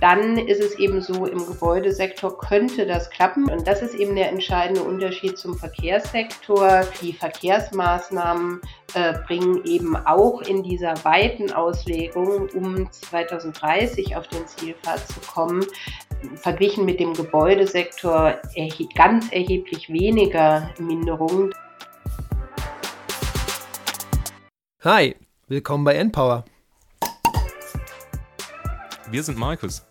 dann ist es eben so, im Gebäudesektor könnte das klappen. Und das ist eben der entscheidende Unterschied zum Verkehrssektor. Die Verkehrsmaßnahmen äh, bringen eben auch in dieser weiten Auslegung, um 2030 auf den Zielpfad zu kommen, verglichen mit dem Gebäudesektor erhe ganz erheblich weniger Minderungen. Hi, willkommen bei Npower. Wir sind Markus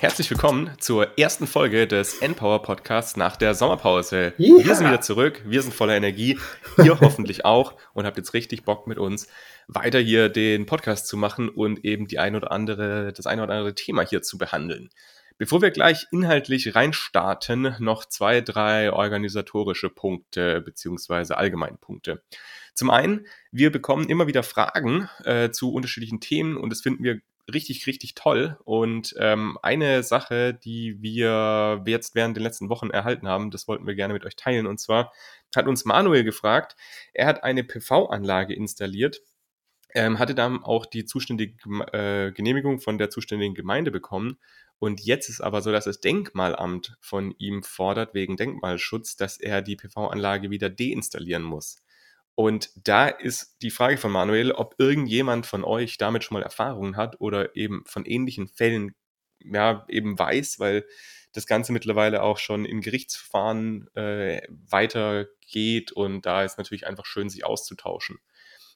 Herzlich willkommen zur ersten Folge des Npower Podcasts nach der Sommerpause. Ja. Wir sind wieder zurück, wir sind voller Energie, ihr hoffentlich auch und habt jetzt richtig Bock mit uns weiter hier den Podcast zu machen und eben die ein oder andere, das ein oder andere Thema hier zu behandeln. Bevor wir gleich inhaltlich reinstarten, noch zwei, drei organisatorische Punkte beziehungsweise Allgemeinpunkte. Zum einen, wir bekommen immer wieder Fragen äh, zu unterschiedlichen Themen und das finden wir richtig, richtig toll. Und ähm, eine Sache, die wir jetzt während den letzten Wochen erhalten haben, das wollten wir gerne mit euch teilen. Und zwar hat uns Manuel gefragt, er hat eine PV-Anlage installiert, ähm, hatte dann auch die zuständige äh, Genehmigung von der zuständigen Gemeinde bekommen. Und jetzt ist aber so, dass das Denkmalamt von ihm fordert, wegen Denkmalschutz, dass er die PV-Anlage wieder deinstallieren muss. Und da ist die Frage von Manuel, ob irgendjemand von euch damit schon mal Erfahrungen hat oder eben von ähnlichen Fällen ja eben weiß, weil das Ganze mittlerweile auch schon in Gerichtsverfahren äh, weitergeht und da ist natürlich einfach schön, sich auszutauschen.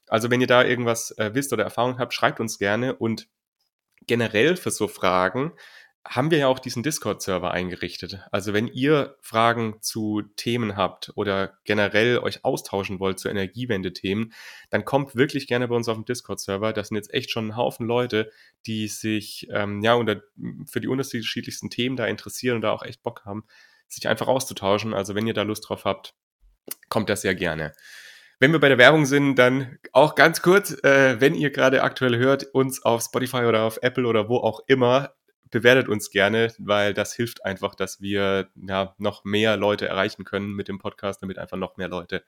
Also wenn ihr da irgendwas äh, wisst oder Erfahrung habt, schreibt uns gerne und generell für so Fragen haben wir ja auch diesen Discord-Server eingerichtet. Also wenn ihr Fragen zu Themen habt oder generell euch austauschen wollt zu Energiewende-Themen, dann kommt wirklich gerne bei uns auf den Discord-Server. Das sind jetzt echt schon ein Haufen Leute, die sich ähm, ja unter, für die unterschiedlichsten Themen da interessieren und da auch echt Bock haben, sich einfach auszutauschen. Also wenn ihr da Lust drauf habt, kommt das sehr gerne. Wenn wir bei der Werbung sind, dann auch ganz kurz, äh, wenn ihr gerade aktuell hört, uns auf Spotify oder auf Apple oder wo auch immer bewertet uns gerne, weil das hilft einfach, dass wir ja, noch mehr Leute erreichen können mit dem Podcast, damit einfach noch mehr Leute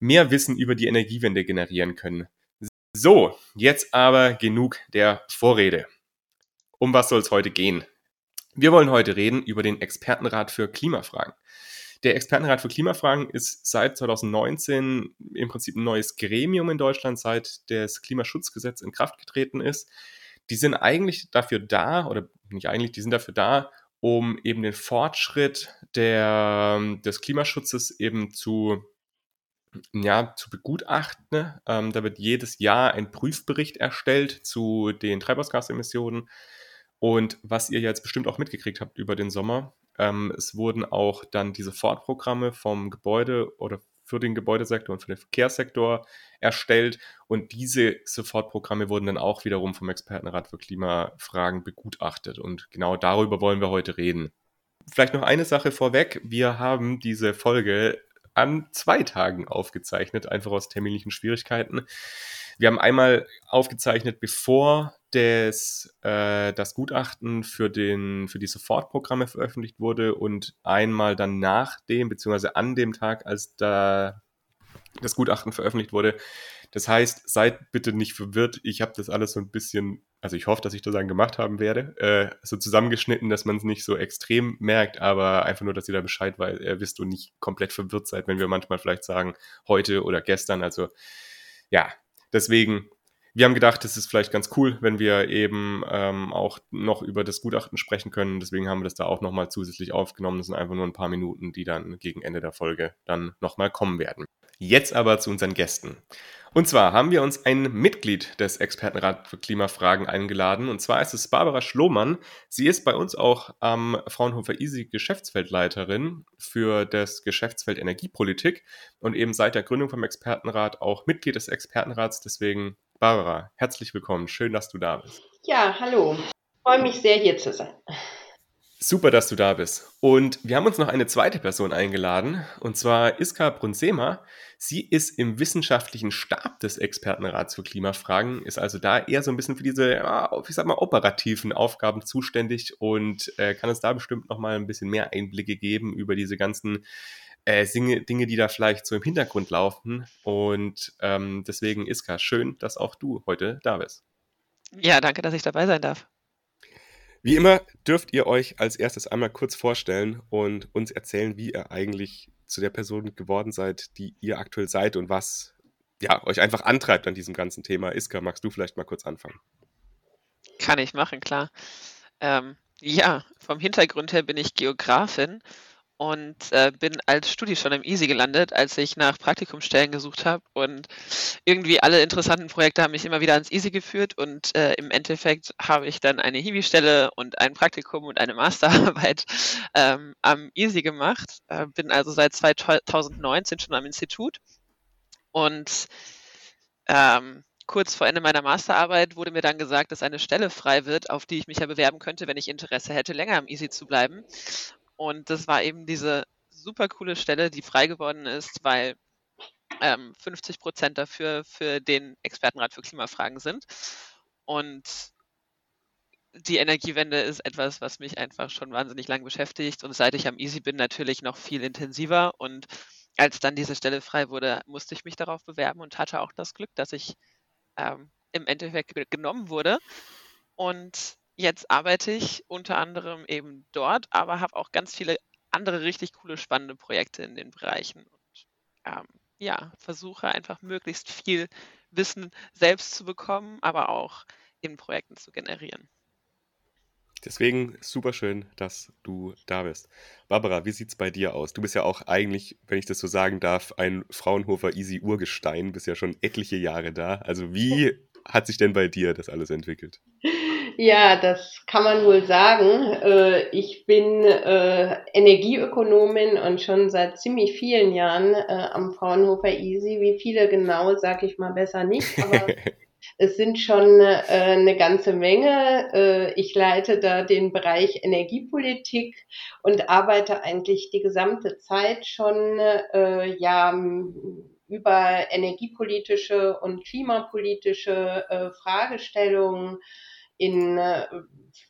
mehr Wissen über die Energiewende generieren können. So, jetzt aber genug der Vorrede. Um was soll es heute gehen? Wir wollen heute reden über den Expertenrat für Klimafragen. Der Expertenrat für Klimafragen ist seit 2019 im Prinzip ein neues Gremium in Deutschland, seit das Klimaschutzgesetz in Kraft getreten ist die sind eigentlich dafür da, oder nicht eigentlich, die sind dafür da, um eben den Fortschritt der, des Klimaschutzes eben zu, ja, zu begutachten. Ähm, da wird jedes Jahr ein Prüfbericht erstellt zu den Treibhausgasemissionen. Und was ihr jetzt bestimmt auch mitgekriegt habt über den Sommer, ähm, es wurden auch dann diese Fortprogramme vom Gebäude oder für den Gebäudesektor und für den Verkehrssektor erstellt. Und diese Sofortprogramme wurden dann auch wiederum vom Expertenrat für Klimafragen begutachtet. Und genau darüber wollen wir heute reden. Vielleicht noch eine Sache vorweg. Wir haben diese Folge an zwei Tagen aufgezeichnet, einfach aus terminlichen Schwierigkeiten. Wir haben einmal aufgezeichnet, bevor des, äh, das Gutachten für, den, für die Sofortprogramme veröffentlicht wurde und einmal dann nach dem, beziehungsweise an dem Tag, als da das Gutachten veröffentlicht wurde. Das heißt, seid bitte nicht verwirrt. Ich habe das alles so ein bisschen, also ich hoffe, dass ich das dann gemacht haben werde, äh, so zusammengeschnitten, dass man es nicht so extrem merkt, aber einfach nur, dass ihr da Bescheid weil, äh, wisst und nicht komplett verwirrt seid, wenn wir manchmal vielleicht sagen, heute oder gestern. Also ja, deswegen wir haben gedacht, es ist vielleicht ganz cool, wenn wir eben ähm, auch noch über das Gutachten sprechen können. Deswegen haben wir das da auch nochmal zusätzlich aufgenommen. Das sind einfach nur ein paar Minuten, die dann gegen Ende der Folge dann nochmal kommen werden. Jetzt aber zu unseren Gästen. Und zwar haben wir uns ein Mitglied des Expertenrats für Klimafragen eingeladen. Und zwar ist es Barbara Schlohmann. Sie ist bei uns auch am Fraunhofer ISI Geschäftsfeldleiterin für das Geschäftsfeld Energiepolitik und eben seit der Gründung vom Expertenrat auch Mitglied des Expertenrats. Deswegen Barbara, herzlich willkommen. Schön, dass du da bist. Ja, hallo. Ich freue mich sehr, hier zu sein. Super, dass du da bist. Und wir haben uns noch eine zweite Person eingeladen, und zwar Iska Brunsema. Sie ist im wissenschaftlichen Stab des Expertenrats für Klimafragen, ist also da eher so ein bisschen für diese, ich sag mal, operativen Aufgaben zuständig und äh, kann uns da bestimmt noch mal ein bisschen mehr Einblicke geben über diese ganzen äh, Dinge, die da vielleicht so im Hintergrund laufen. Und ähm, deswegen, Iska, schön, dass auch du heute da bist. Ja, danke, dass ich dabei sein darf. Wie immer dürft ihr euch als erstes einmal kurz vorstellen und uns erzählen, wie ihr eigentlich zu der Person geworden seid, die ihr aktuell seid und was ja, euch einfach antreibt an diesem ganzen Thema. Iska, magst du vielleicht mal kurz anfangen? Kann ich machen, klar. Ähm, ja, vom Hintergrund her bin ich Geografin und äh, bin als Studi schon im Easy gelandet, als ich nach Praktikumsstellen gesucht habe. Und irgendwie alle interessanten Projekte haben mich immer wieder ans Easy geführt. Und äh, im Endeffekt habe ich dann eine Hiwi-Stelle und ein Praktikum und eine Masterarbeit ähm, am Easy gemacht. Äh, bin also seit 2019 schon am Institut. Und ähm, kurz vor Ende meiner Masterarbeit wurde mir dann gesagt, dass eine Stelle frei wird, auf die ich mich ja bewerben könnte, wenn ich Interesse hätte, länger am Easy zu bleiben. Und das war eben diese super coole Stelle, die frei geworden ist, weil ähm, 50 Prozent dafür für den Expertenrat für Klimafragen sind. Und die Energiewende ist etwas, was mich einfach schon wahnsinnig lang beschäftigt und seit ich am Easy bin, natürlich noch viel intensiver. Und als dann diese Stelle frei wurde, musste ich mich darauf bewerben und hatte auch das Glück, dass ich ähm, im Endeffekt genommen wurde. Und Jetzt arbeite ich unter anderem eben dort, aber habe auch ganz viele andere richtig coole, spannende Projekte in den Bereichen und ähm, ja, versuche einfach möglichst viel Wissen selbst zu bekommen, aber auch in Projekten zu generieren. Deswegen super schön, dass du da bist. Barbara, wie sieht es bei dir aus? Du bist ja auch eigentlich, wenn ich das so sagen darf, ein Fraunhofer Easy Urgestein, bist ja schon etliche Jahre da. Also wie hat sich denn bei dir das alles entwickelt? Ja, das kann man wohl sagen. Äh, ich bin äh, Energieökonomin und schon seit ziemlich vielen Jahren äh, am Fraunhofer Easy. Wie viele genau, sage ich mal besser nicht, aber es sind schon eine ganze Menge. ich leite da den Bereich Energiepolitik und arbeite eigentlich die gesamte Zeit schon ja über energiepolitische und klimapolitische Fragestellungen in äh,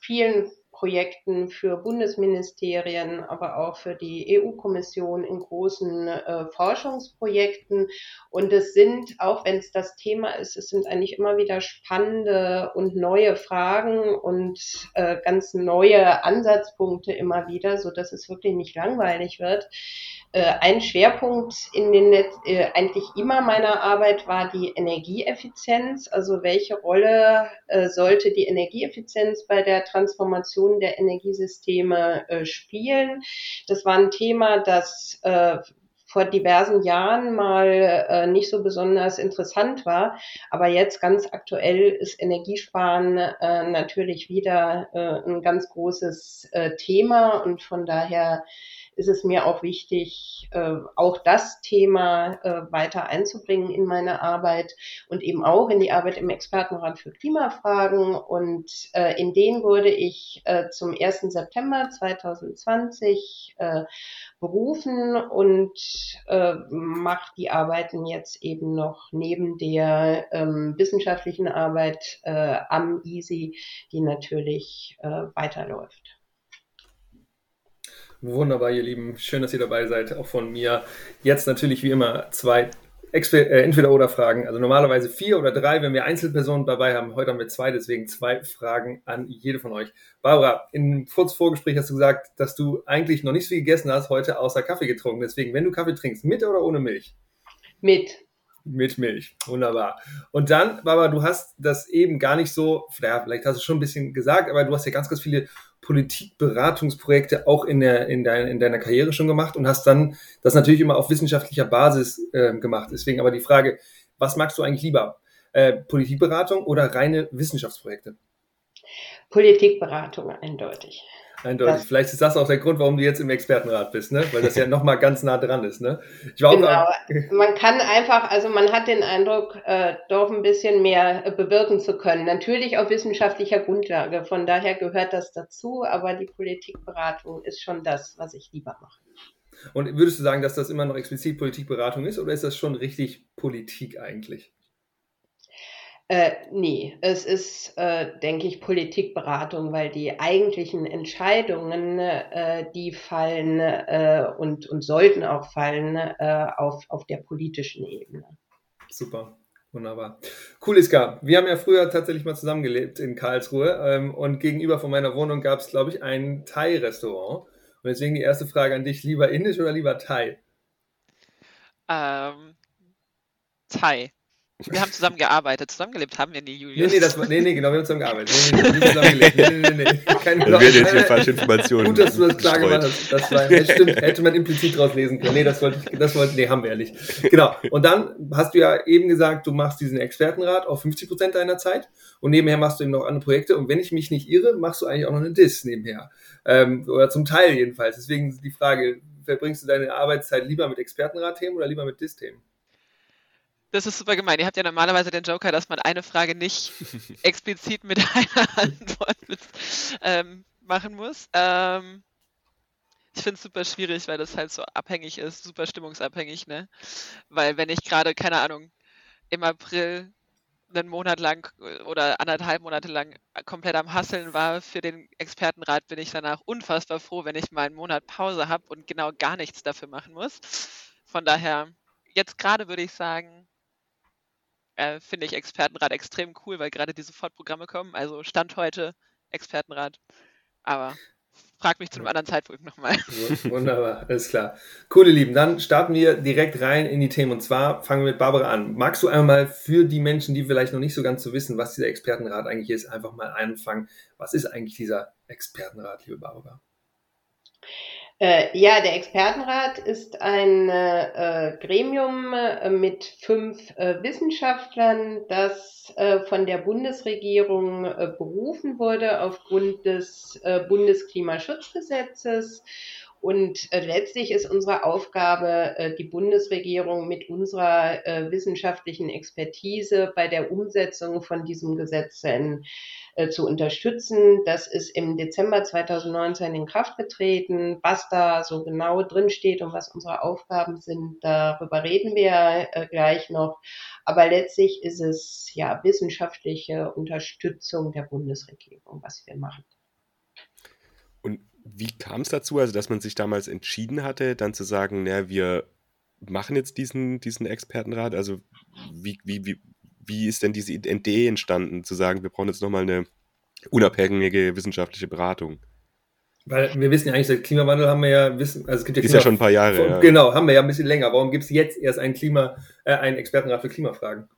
vielen Projekten für Bundesministerien, aber auch für die EU-Kommission in großen äh, Forschungsprojekten. Und es sind, auch wenn es das Thema ist, es sind eigentlich immer wieder spannende und neue Fragen und äh, ganz neue Ansatzpunkte immer wieder, so dass es wirklich nicht langweilig wird. Äh, ein Schwerpunkt in den Netz, äh, eigentlich immer meiner Arbeit war die Energieeffizienz. Also welche Rolle äh, sollte die Energieeffizienz bei der Transformation der Energiesysteme äh, spielen? Das war ein Thema, das äh, vor diversen Jahren mal äh, nicht so besonders interessant war. Aber jetzt ganz aktuell ist Energiesparen natürlich wieder ein ganz großes Thema und von daher ist es mir auch wichtig, äh, auch das Thema äh, weiter einzubringen in meine Arbeit und eben auch in die Arbeit im Expertenrat für Klimafragen. Und äh, in den wurde ich zum 1. September 2020 äh, berufen und äh, mache die Arbeiten jetzt eben noch neben der ähm, wissenschaftlichen Arbeit am EASY, die natürlich weiterläuft. Wunderbar, ihr Lieben. Schön, dass ihr dabei seid, auch von mir. Jetzt natürlich wie immer zwei äh, Entweder-Oder-Fragen. Also normalerweise vier oder drei, wenn wir Einzelpersonen dabei haben. Heute haben wir zwei, deswegen zwei Fragen an jede von euch. Barbara, im kurz Vorgespräch hast du gesagt, dass du eigentlich noch nicht so viel gegessen hast, heute außer Kaffee getrunken. Deswegen, wenn du Kaffee trinkst, mit oder ohne Milch? Mit. Mit Milch. Wunderbar. Und dann, Barbara, du hast das eben gar nicht so, vielleicht hast du schon ein bisschen gesagt, aber du hast ja ganz, ganz viele Politikberatungsprojekte auch in, der, in, dein, in deiner Karriere schon gemacht und hast dann das natürlich immer auf wissenschaftlicher Basis äh, gemacht. Deswegen aber die Frage, was magst du eigentlich lieber? Äh, Politikberatung oder reine Wissenschaftsprojekte? Politikberatung eindeutig. Eindeutig. Das, Vielleicht ist das auch der Grund, warum du jetzt im Expertenrat bist, ne? Weil das ja nochmal ganz nah dran ist, ne? Ich war genau. Auch, man kann einfach, also man hat den Eindruck, äh, doch ein bisschen mehr äh, bewirken zu können. Natürlich auf wissenschaftlicher Grundlage. Von daher gehört das dazu, aber die Politikberatung ist schon das, was ich lieber mache. Und würdest du sagen, dass das immer noch explizit Politikberatung ist oder ist das schon richtig Politik eigentlich? Äh, nee, es ist, äh, denke ich, Politikberatung, weil die eigentlichen Entscheidungen, äh, die fallen äh, und, und sollten auch fallen äh, auf, auf der politischen Ebene. Super. Wunderbar. Cool, Iska. Wir haben ja früher tatsächlich mal zusammengelebt in Karlsruhe ähm, und gegenüber von meiner Wohnung gab es, glaube ich, ein Thai-Restaurant. Und deswegen die erste Frage an dich, lieber indisch oder lieber Thai? Ähm, Thai. Wir haben zusammen gearbeitet. Zusammengelebt haben wir nie, Julius. Nee, nee, das, nee, nee, genau, wir haben zusammen gearbeitet. Nee, nee, nicht zusammengelebt. Nee, nee, nee, nee. Keine das werden jetzt hier falsche Informationen. Gut, dass du das klar gemacht hast. Das war, stimmt, hätte man implizit draus lesen können. Nee, das wollte ich, das wollte, nee, haben wir ehrlich. Genau. Und dann hast du ja eben gesagt, du machst diesen Expertenrat auf 50 Prozent deiner Zeit und nebenher machst du eben noch andere Projekte. Und wenn ich mich nicht irre, machst du eigentlich auch noch eine Diss nebenher. Ähm, oder zum Teil jedenfalls. Deswegen die Frage, verbringst du deine Arbeitszeit lieber mit Expertenrat-Themen oder lieber mit Diss-Themen? Das ist super gemein. Ihr habt ja normalerweise den Joker, dass man eine Frage nicht explizit mit einer Antwort mit, ähm, machen muss. Ähm, ich finde es super schwierig, weil das halt so abhängig ist, super stimmungsabhängig, ne? Weil wenn ich gerade, keine Ahnung, im April einen Monat lang oder anderthalb Monate lang komplett am Hasseln war für den Expertenrat, bin ich danach unfassbar froh, wenn ich mal einen Monat Pause habe und genau gar nichts dafür machen muss. Von daher, jetzt gerade würde ich sagen, äh, finde ich Expertenrat extrem cool, weil gerade diese Sofortprogramme kommen. Also Stand heute Expertenrat. Aber frag mich zu einem anderen Zeitpunkt nochmal. Wunderbar, alles klar. Cool, ihr Lieben. Dann starten wir direkt rein in die Themen. Und zwar fangen wir mit Barbara an. Magst du einmal für die Menschen, die vielleicht noch nicht so ganz so wissen, was dieser Expertenrat eigentlich ist, einfach mal anfangen? Was ist eigentlich dieser Expertenrat, liebe Barbara? Äh, ja, der Expertenrat ist ein äh, Gremium äh, mit fünf äh, Wissenschaftlern, das äh, von der Bundesregierung berufen wurde aufgrund des Bundesklimaschutzgesetzes. Und letztlich ist unsere Aufgabe, die Bundesregierung mit unserer wissenschaftlichen Expertise bei der Umsetzung von diesem Gesetz äh, zu unterstützen. Das ist im Dezember 2019 in Kraft getreten. Was da so genau drin steht und was unsere Aufgaben sind, darüber reden wir äh, gleich noch. Aber letztlich ist es ja wissenschaftliche Unterstützung der Bundesregierung, was wir machen. Und wie kam es dazu, also dass man sich damals entschieden hatte, dann zu sagen, naja, wir machen jetzt diesen, diesen Expertenrat? Also wie, wie, wie, wie ist denn diese Idee entstanden, zu sagen, wir brauchen jetzt nochmal eine unabhängige wissenschaftliche Beratung? Weil wir wissen ja eigentlich, der Klimawandel haben wir ja wissen, also es gibt ja, Klima, ist ja schon ein paar Jahre. Von, ja. Genau, haben wir ja ein bisschen länger. Warum gibt es jetzt erst einen Klima, äh, einen Expertenrat für Klimafragen?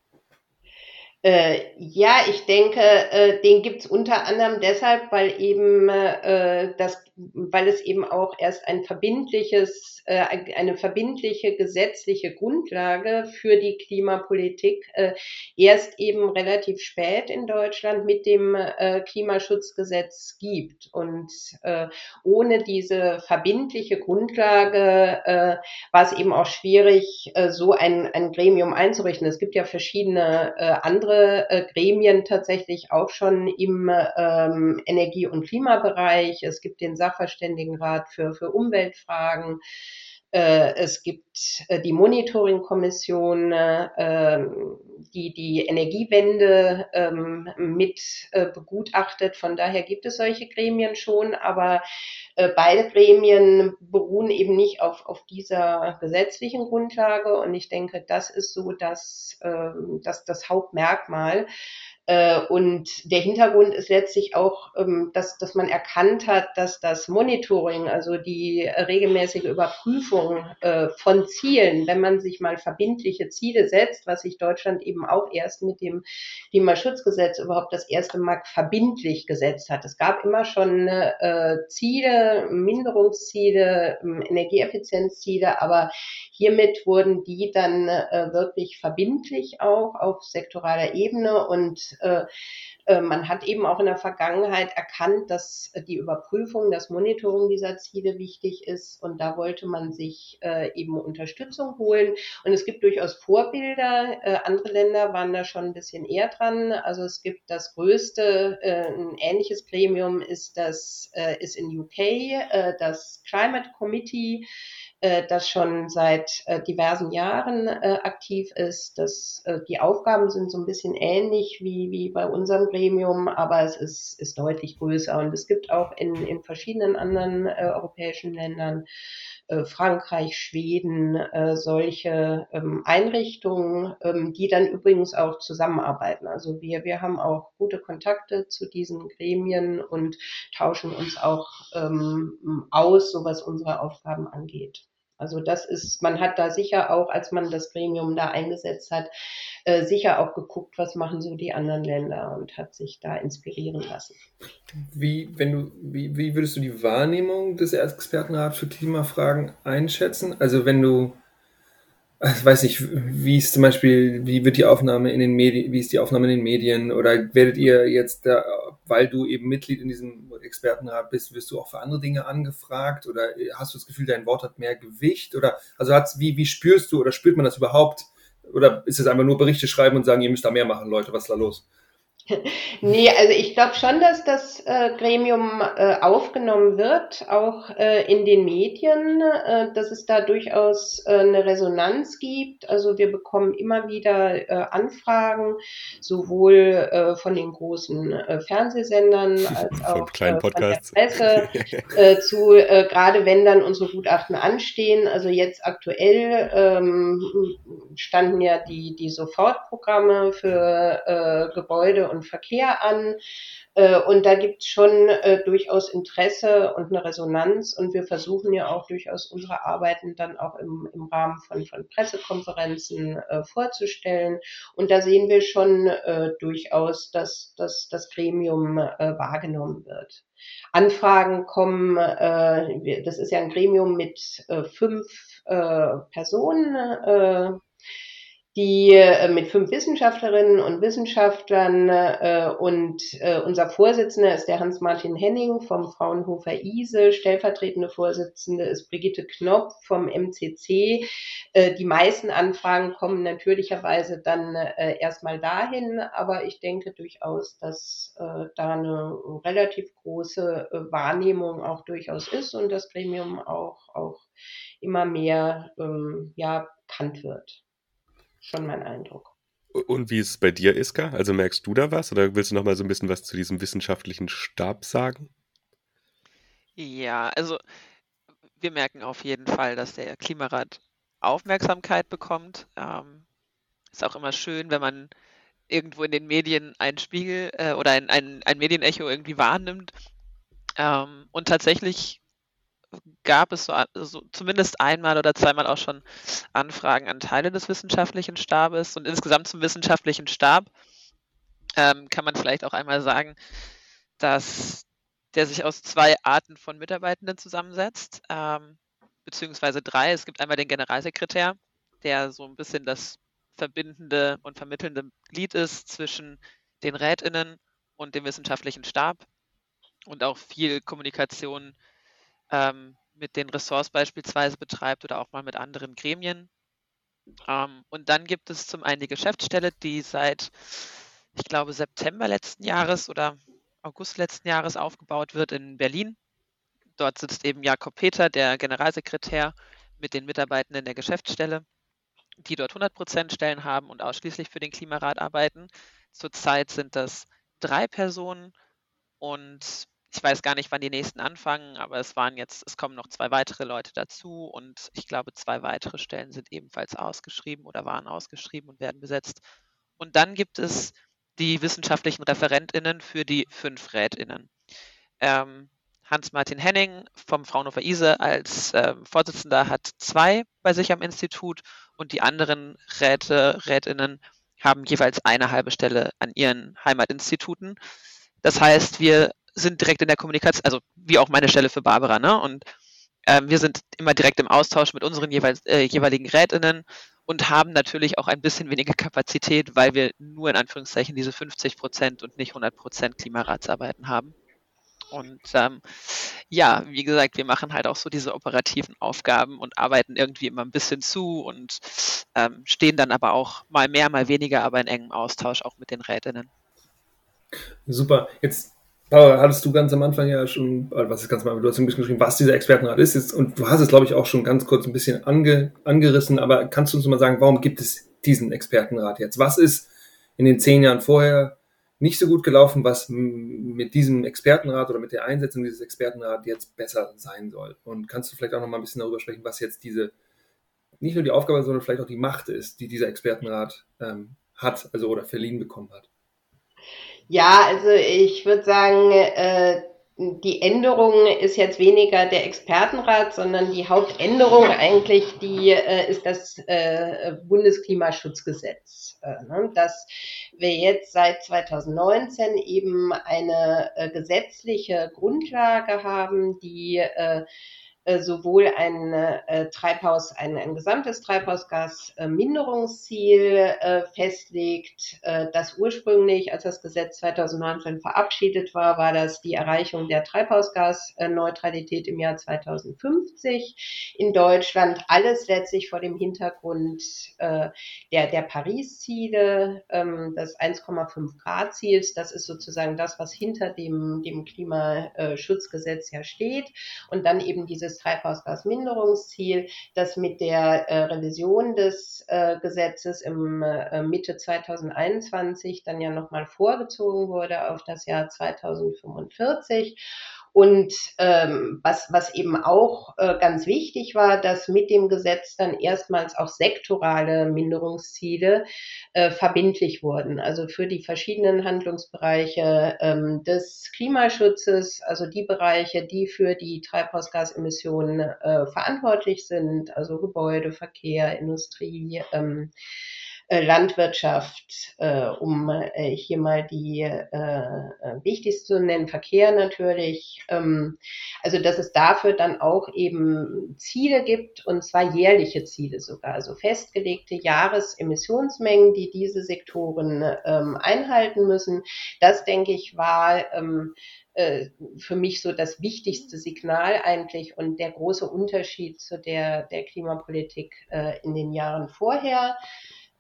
Äh, ja, ich denke, äh, den gibt's unter anderem deshalb, weil eben äh, das, weil es eben auch erst ein verbindliches, äh, eine verbindliche gesetzliche Grundlage für die Klimapolitik äh, erst eben relativ spät in Deutschland mit dem äh, Klimaschutzgesetz gibt. Und äh, ohne diese verbindliche Grundlage äh, war es eben auch schwierig, äh, so ein, ein Gremium einzurichten. Es gibt ja verschiedene äh, andere äh, Gremien tatsächlich auch schon im ähm, Energie- und Klimabereich. Es gibt den Sachverständigenrat für, für Umweltfragen. Äh, es gibt äh, die Monitoring-Kommission, äh, die die Energiewende ähm, mit begutachtet. Von daher gibt es solche Gremien schon, aber beide Gremien beruhen eben nicht auf, auf dieser gesetzlichen Grundlage. Und ich denke, das ist so das, äh, das, das Hauptmerkmal. Äh, und der Hintergrund ist letztlich auch, ähm, dass, dass man erkannt hat, dass das Monitoring, also die regelmäßige Überprüfung äh, von Zielen, wenn man sich mal verbindliche Ziele setzt, was sich Deutschland eben auch erst mit dem Klimaschutzgesetz überhaupt das erste Mal verbindlich gesetzt hat. Es gab immer schon äh, Ziele, Minderungsziele, ähm, Energieeffizienzziele, aber hiermit wurden die dann wirklich verbindlich auch auf sektoraler Ebene und äh, äh, man hat eben auch in der Vergangenheit erkannt, dass die Überprüfung, das Monitoring dieser Ziele wichtig ist und da wollte man sich äh, eben Unterstützung holen. Und es gibt durchaus Vorbilder. Andere Länder waren da schon ein bisschen eher dran. Also es gibt das größte, ein ähnliches Gremium ist das ist in UK, das Climate Committee das schon seit äh, diversen Jahren äh, aktiv ist. Das, äh, die Aufgaben sind so ein bisschen ähnlich wie, wie bei unserem Gremium, aber es ist, ist deutlich größer. Und es gibt auch in, in verschiedenen anderen äh, europäischen Ländern äh, Frankreich, Schweden, äh, solche ähm, Einrichtungen, ähm, die dann übrigens auch zusammenarbeiten. Also wir, wir haben auch gute Kontakte zu diesen Gremien und tauschen uns auch ähm, aus, so was unsere Aufgaben angeht. Also das ist, man hat da sicher auch, als man das Gremium da eingesetzt hat, äh, sicher auch geguckt, was machen so die anderen Länder und hat sich da inspirieren lassen. Wie, wenn du, wie, wie würdest du die Wahrnehmung des Expertenrats für Klimafragen einschätzen? Also wenn du, ich weiß nicht, wie ist zum Beispiel, wie wird die Aufnahme in den Medien, wie ist die Aufnahme in den Medien oder werdet ihr jetzt da, weil du eben Mitglied in diesem Expertenrat bist, wirst du auch für andere Dinge angefragt oder hast du das Gefühl, dein Wort hat mehr Gewicht oder also hat's, wie, wie spürst du oder spürt man das überhaupt? Oder ist es einfach nur Berichte schreiben und sagen, ihr müsst da mehr machen, Leute, was ist da los? Nee, also ich glaube schon, dass das äh, Gremium äh, aufgenommen wird, auch äh, in den Medien, äh, dass es da durchaus äh, eine Resonanz gibt. Also wir bekommen immer wieder äh, Anfragen, sowohl von den großen Fernsehsendern als auch von der Presse zu, gerade wenn dann unsere Gutachten anstehen. Also jetzt aktuell ähm, standen ja die, die Sofortprogramme für Gebäude und Verkehr an. Äh, und da gibt es schon äh, durchaus Interesse und eine Resonanz. Und wir versuchen ja auch durchaus unsere Arbeiten dann auch im, im Rahmen von, von Pressekonferenzen äh, vorzustellen. Und da sehen wir schon äh, durchaus, dass, dass das Gremium äh, wahrgenommen wird. Anfragen kommen, äh, das ist ja ein Gremium mit fünf Personen, die äh, mit fünf Wissenschaftlerinnen und Wissenschaftlern äh, und äh, unser Vorsitzender ist der Hans-Martin Henning vom Fraunhofer ISE, stellvertretende Vorsitzende ist Brigitte Knopf vom MCC. Äh, die meisten Anfragen kommen natürlicherweise dann äh, erstmal dahin, aber ich denke durchaus, dass äh, da eine relativ große äh, Wahrnehmung auch durchaus ist und das Gremium auch, auch immer mehr ähm, ja, bekannt wird schon mein Eindruck. Und wie ist es bei dir, Iska? Also merkst du da was oder willst du noch mal so ein bisschen was zu diesem wissenschaftlichen Stab sagen? Ja, also wir merken auf jeden Fall, dass der Klimarat Aufmerksamkeit bekommt. Ähm, ist auch immer schön, wenn man irgendwo in den Medien einen Spiegel äh, oder ein, ein, ein Medienecho irgendwie wahrnimmt. Ähm, und tatsächlich gab es so, so zumindest einmal oder zweimal auch schon Anfragen an Teile des wissenschaftlichen Stabes und insgesamt zum wissenschaftlichen Stab ähm, kann man vielleicht auch einmal sagen, dass der sich aus zwei Arten von Mitarbeitenden zusammensetzt, ähm, beziehungsweise drei. Es gibt einmal den Generalsekretär, der so ein bisschen das verbindende und vermittelnde Glied ist zwischen den Rätinnen und dem wissenschaftlichen Stab und auch viel Kommunikation ähm, mit den Ressorts beispielsweise betreibt oder auch mal mit anderen Gremien. Ähm, und dann gibt es zum einen die Geschäftsstelle, die seit, ich glaube, September letzten Jahres oder August letzten Jahres aufgebaut wird in Berlin. Dort sitzt eben Jakob Peter, der Generalsekretär, mit den Mitarbeitenden der Geschäftsstelle, die dort 100% Stellen haben und ausschließlich für den Klimarat arbeiten. Zurzeit sind das drei Personen und ich weiß gar nicht, wann die nächsten anfangen, aber es waren jetzt, es kommen noch zwei weitere Leute dazu und ich glaube, zwei weitere Stellen sind ebenfalls ausgeschrieben oder waren ausgeschrieben und werden besetzt. Und dann gibt es die wissenschaftlichen ReferentInnen für die fünf RätInnen. Ähm, Hans-Martin Henning vom Fraunhofer ISE als äh, Vorsitzender hat zwei bei sich am Institut und die anderen Räte, RätInnen haben jeweils eine halbe Stelle an ihren Heimatinstituten. Das heißt, wir sind direkt in der Kommunikation, also wie auch meine Stelle für Barbara, ne? Und ähm, wir sind immer direkt im Austausch mit unseren jeweils, äh, jeweiligen Rätinnen und haben natürlich auch ein bisschen weniger Kapazität, weil wir nur in Anführungszeichen diese 50 Prozent und nicht 100 Prozent Klimaratsarbeiten haben. Und ähm, ja, wie gesagt, wir machen halt auch so diese operativen Aufgaben und arbeiten irgendwie immer ein bisschen zu und ähm, stehen dann aber auch mal mehr, mal weniger, aber in engem Austausch auch mit den Rätinnen. Super. Jetzt Paul, hattest du ganz am Anfang ja schon, was ist ganz am Anfang, du hast ein bisschen geschrieben, was dieser Expertenrat ist jetzt, und du hast es, glaube ich, auch schon ganz kurz ein bisschen ange, angerissen, aber kannst du uns mal sagen, warum gibt es diesen Expertenrat jetzt? Was ist in den zehn Jahren vorher nicht so gut gelaufen, was mit diesem Expertenrat oder mit der Einsetzung dieses Expertenrats jetzt besser sein soll? Und kannst du vielleicht auch noch mal ein bisschen darüber sprechen, was jetzt diese, nicht nur die Aufgabe, sondern vielleicht auch die Macht ist, die dieser Expertenrat ähm, hat, also oder verliehen bekommen hat? Ja, also ich würde sagen, äh, die Änderung ist jetzt weniger der Expertenrat, sondern die Hauptänderung eigentlich, die äh, ist das äh, Bundesklimaschutzgesetz. Äh, ne? Dass wir jetzt seit 2019 eben eine äh, gesetzliche Grundlage haben, die äh, sowohl ein äh, Treibhaus, ein, ein gesamtes Treibhausgasminderungsziel äh, festlegt, äh, das ursprünglich, als das Gesetz 2019 verabschiedet war, war das die Erreichung der Treibhausgasneutralität im Jahr 2050 in Deutschland. Alles letztlich vor dem Hintergrund äh, der, der Paris-Ziele, ähm, des 1,5 Grad Ziels. Das ist sozusagen das, was hinter dem, dem Klimaschutzgesetz ja steht. Und dann eben dieses Treibhausgasminderungsziel, das mit der äh, Revision des äh, Gesetzes im äh, Mitte 2021 dann ja nochmal vorgezogen wurde auf das Jahr 2045. Und ähm, was, was eben auch äh, ganz wichtig war, dass mit dem Gesetz dann erstmals auch sektorale Minderungsziele äh, verbindlich wurden. Also für die verschiedenen Handlungsbereiche ähm, des Klimaschutzes, also die Bereiche, die für die Treibhausgasemissionen äh, verantwortlich sind, also Gebäude, Verkehr, Industrie, ähm, äh, Landwirtschaft, äh, um äh, hier mal die äh, äh, wichtigste zu nennen, Verkehr natürlich. Ähm, also dass es dafür dann auch eben Ziele gibt und zwar jährliche Ziele sogar, also festgelegte Jahresemissionsmengen, die diese Sektoren ähm, einhalten müssen. Das denke ich war ähm, äh, für mich so das wichtigste Signal eigentlich und der große Unterschied zu der, der Klimapolitik äh, in den Jahren vorher.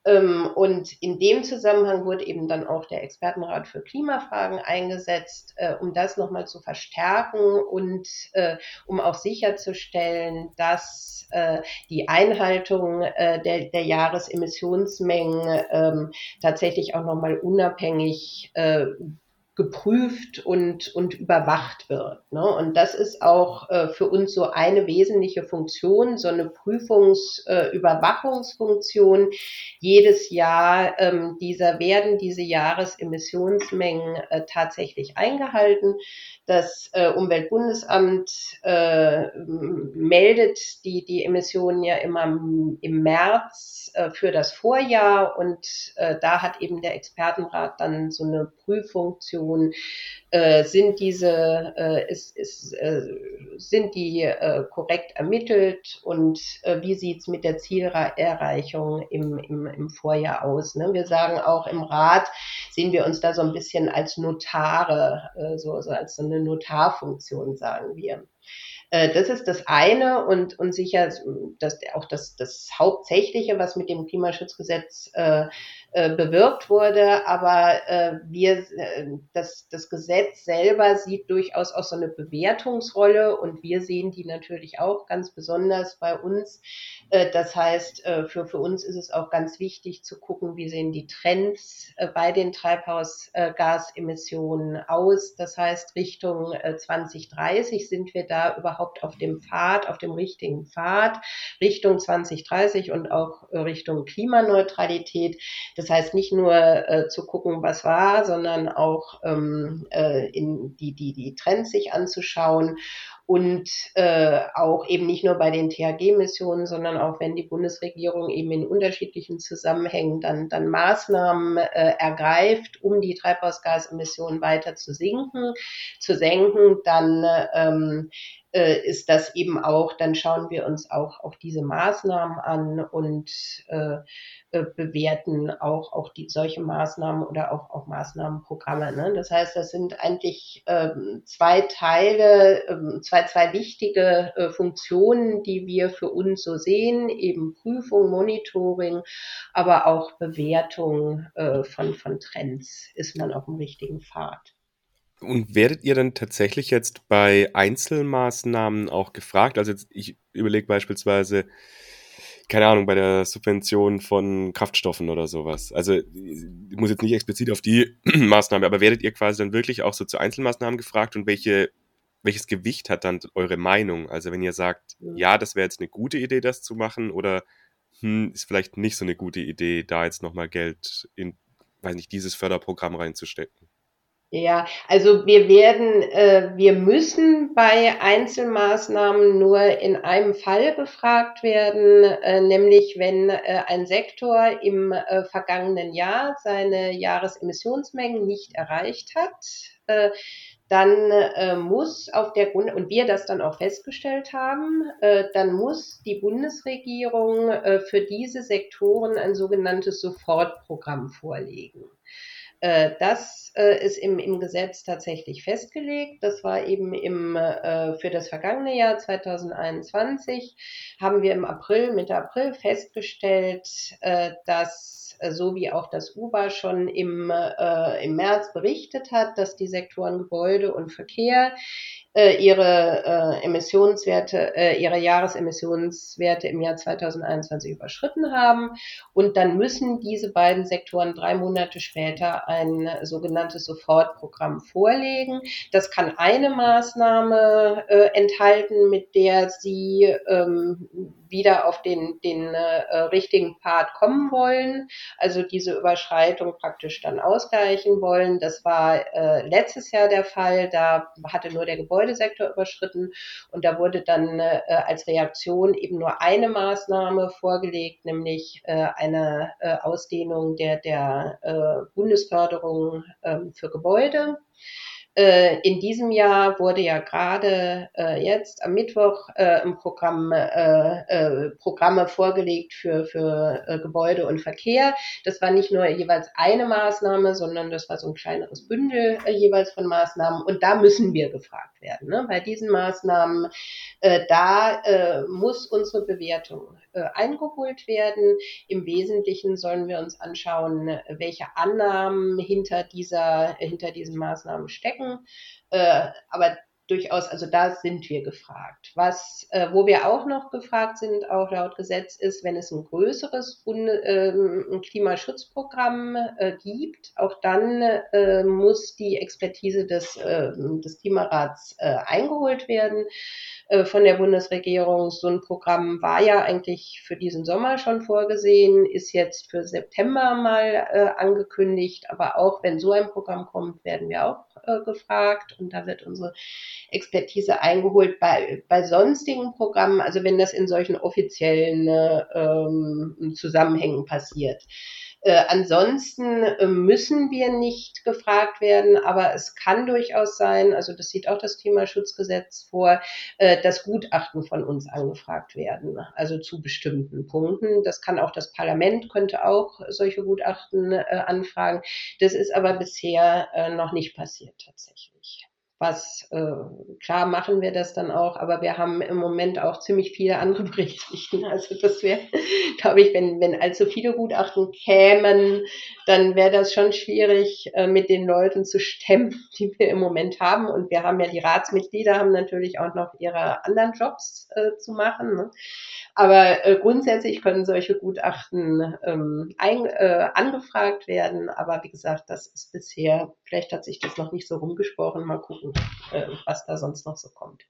Ähm, und in dem Zusammenhang wurde eben dann auch der Expertenrat für Klimafragen eingesetzt, äh, um das nochmal zu verstärken und äh, um auch sicherzustellen, dass äh, die Einhaltung der, der Jahresemissionsmengen ähm, tatsächlich auch nochmal unabhängig geprüft und, und überwacht wird. Ne? Und das ist auch äh, für uns so eine wesentliche Funktion, so eine Prüfungs-Überwachungsfunktion. Äh, Jedes Jahr ähm, dieser werden diese Jahresemissionsmengen äh, tatsächlich eingehalten. Das äh, Umweltbundesamt äh, meldet die, die Emissionen ja immer im März äh, für das Vorjahr und äh, da hat eben der Expertenrat dann so eine Prüffunktion äh, sind diese, äh, ist, ist, sind die korrekt ermittelt und wie sieht's mit der Zielerreichung im, im, im Vorjahr aus? Ne? Wir sagen auch im Rat, sehen wir uns da so ein bisschen als Notare, so, so als so eine Notarfunktion, sagen wir. Äh, das ist das eine und, und sicher dass auch das, das Hauptsächliche, was mit dem Klimaschutzgesetz äh, äh, bewirkt wurde. Aber äh, wir, äh, das, das Gesetz selber sieht durchaus auch so eine Bewertungsrolle und wir sehen die natürlich auch ganz besonders bei uns. Äh, das heißt, äh, für, für uns ist es auch ganz wichtig zu gucken, wie sehen die Trends äh, bei den Treibhausgasemissionen aus. Das heißt, Richtung äh, 2030 sind wir da überhaupt auf dem Pfad, auf dem richtigen Pfad, Richtung 2030 und auch äh, Richtung Klimaneutralität. Das das heißt nicht nur äh, zu gucken, was war, sondern auch ähm, äh, in die, die, die Trends sich anzuschauen und äh, auch eben nicht nur bei den THG-Missionen, sondern auch wenn die Bundesregierung eben in unterschiedlichen Zusammenhängen dann, dann Maßnahmen äh, ergreift, um die Treibhausgasemissionen weiter zu sinken, zu senken, dann ähm, äh, ist das eben auch, dann schauen wir uns auch, auch diese Maßnahmen an und äh, äh, bewerten auch, auch die, solche Maßnahmen oder auch, auch Maßnahmenprogramme. Ne? Das heißt, das sind eigentlich ähm, zwei Teile, ähm, zwei, zwei wichtige äh, Funktionen, die wir für uns so sehen, eben Prüfung, Monitoring, aber auch Bewertung äh, von, von Trends. Ist man auf dem richtigen Pfad? Und werdet ihr dann tatsächlich jetzt bei Einzelmaßnahmen auch gefragt? Also jetzt, ich überlege beispielsweise, keine Ahnung, bei der Subvention von Kraftstoffen oder sowas. Also ich muss jetzt nicht explizit auf die Maßnahme, aber werdet ihr quasi dann wirklich auch so zu Einzelmaßnahmen gefragt und welche, welches Gewicht hat dann eure Meinung? Also wenn ihr sagt, ja, das wäre jetzt eine gute Idee, das zu machen, oder hm, ist vielleicht nicht so eine gute Idee, da jetzt nochmal Geld in, weiß nicht, dieses Förderprogramm reinzustecken? Ja, also wir werden, äh, wir müssen bei Einzelmaßnahmen nur in einem Fall befragt werden, äh, nämlich wenn äh, ein Sektor im äh, vergangenen Jahr seine Jahresemissionsmengen nicht erreicht hat. Äh, dann äh, muss auf der Grund und wir das dann auch festgestellt haben, dann muss die Bundesregierung für diese Sektoren ein sogenanntes Sofortprogramm vorlegen. Äh, das äh, ist im, im Gesetz tatsächlich festgelegt. Das war eben im, äh, für das vergangene Jahr 2021, haben wir im April, Mitte April festgestellt, dass so wie auch das UBA schon im, im März berichtet hat, dass die Sektoren Gebäude und Verkehr äh, ihre äh, Emissionswerte, äh, ihre Jahresemissionswerte im Jahr 2021 überschritten haben. Und dann müssen diese beiden Sektoren drei Monate später ein sogenanntes Sofortprogramm vorlegen. Das kann eine Maßnahme äh, enthalten, mit der sie ähm, wieder auf den, den äh, richtigen Pfad kommen wollen, also diese Überschreitung praktisch dann ausgleichen wollen. Das war äh, letztes Jahr der Fall, da hatte nur der Gebäudesektor überschritten und da wurde dann äh, als Reaktion eben nur eine Maßnahme vorgelegt, nämlich äh, eine äh, Ausdehnung der, der äh, Bundesförderung äh, für Gebäude. Äh, in diesem Jahr wurde ja gerade äh, jetzt am Mittwoch äh, ein Programm, äh, äh, Programme vorgelegt für, für äh, Gebäude und Verkehr. Das war nicht nur jeweils eine Maßnahme, sondern das war so ein kleineres Bündel jeweils von Maßnahmen. Und da müssen wir gefragt werden. Ne? Bei diesen Maßnahmen, da muss unsere Bewertung eingeholt werden. Im Wesentlichen sollen wir uns anschauen, welche Annahmen hinter dieser, hinter diesen Maßnahmen stecken. Äh, aber durchaus, also da sind wir gefragt. Was, äh, wo wir auch noch gefragt sind, auch laut Gesetz, ist, wenn es ein größeres Bund, äh, ein Klimaschutzprogramm äh, gibt, auch dann äh, muss die Expertise des, äh, des Klimarats äh, eingeholt werden. Äh, von der Bundesregierung. So ein Programm war ja eigentlich für diesen Sommer schon vorgesehen, ist jetzt für September mal äh, angekündigt. Aber auch wenn so ein Programm kommt, werden wir auch äh, gefragt und da wird unsere Expertise eingeholt bei, bei sonstigen Programmen, also wenn das in solchen offiziellen äh, ähm, Zusammenhängen passiert. Äh, ansonsten äh, müssen wir nicht gefragt werden, aber es kann durchaus sein, also das sieht auch das Klimaschutzgesetz vor, äh, dass Gutachten von uns angefragt werden, also zu bestimmten Punkten. Das kann auch das Parlament, könnte auch solche Gutachten äh, anfragen. Das ist aber bisher äh, noch nicht passiert tatsächlich was äh, klar machen wir das dann auch, aber wir haben im Moment auch ziemlich viele andere Berichtspflichten. Also das wäre, glaube ich, wenn, wenn allzu viele Gutachten kämen, dann wäre das schon schwierig, äh, mit den Leuten zu stemmen, die wir im Moment haben. Und wir haben ja die Ratsmitglieder, haben natürlich auch noch ihre anderen Jobs äh, zu machen. Ne? Aber äh, grundsätzlich können solche Gutachten ähm, ein, äh, angefragt werden. Aber wie gesagt, das ist bisher, vielleicht hat sich das noch nicht so rumgesprochen. Mal gucken, äh, was da sonst noch so kommt.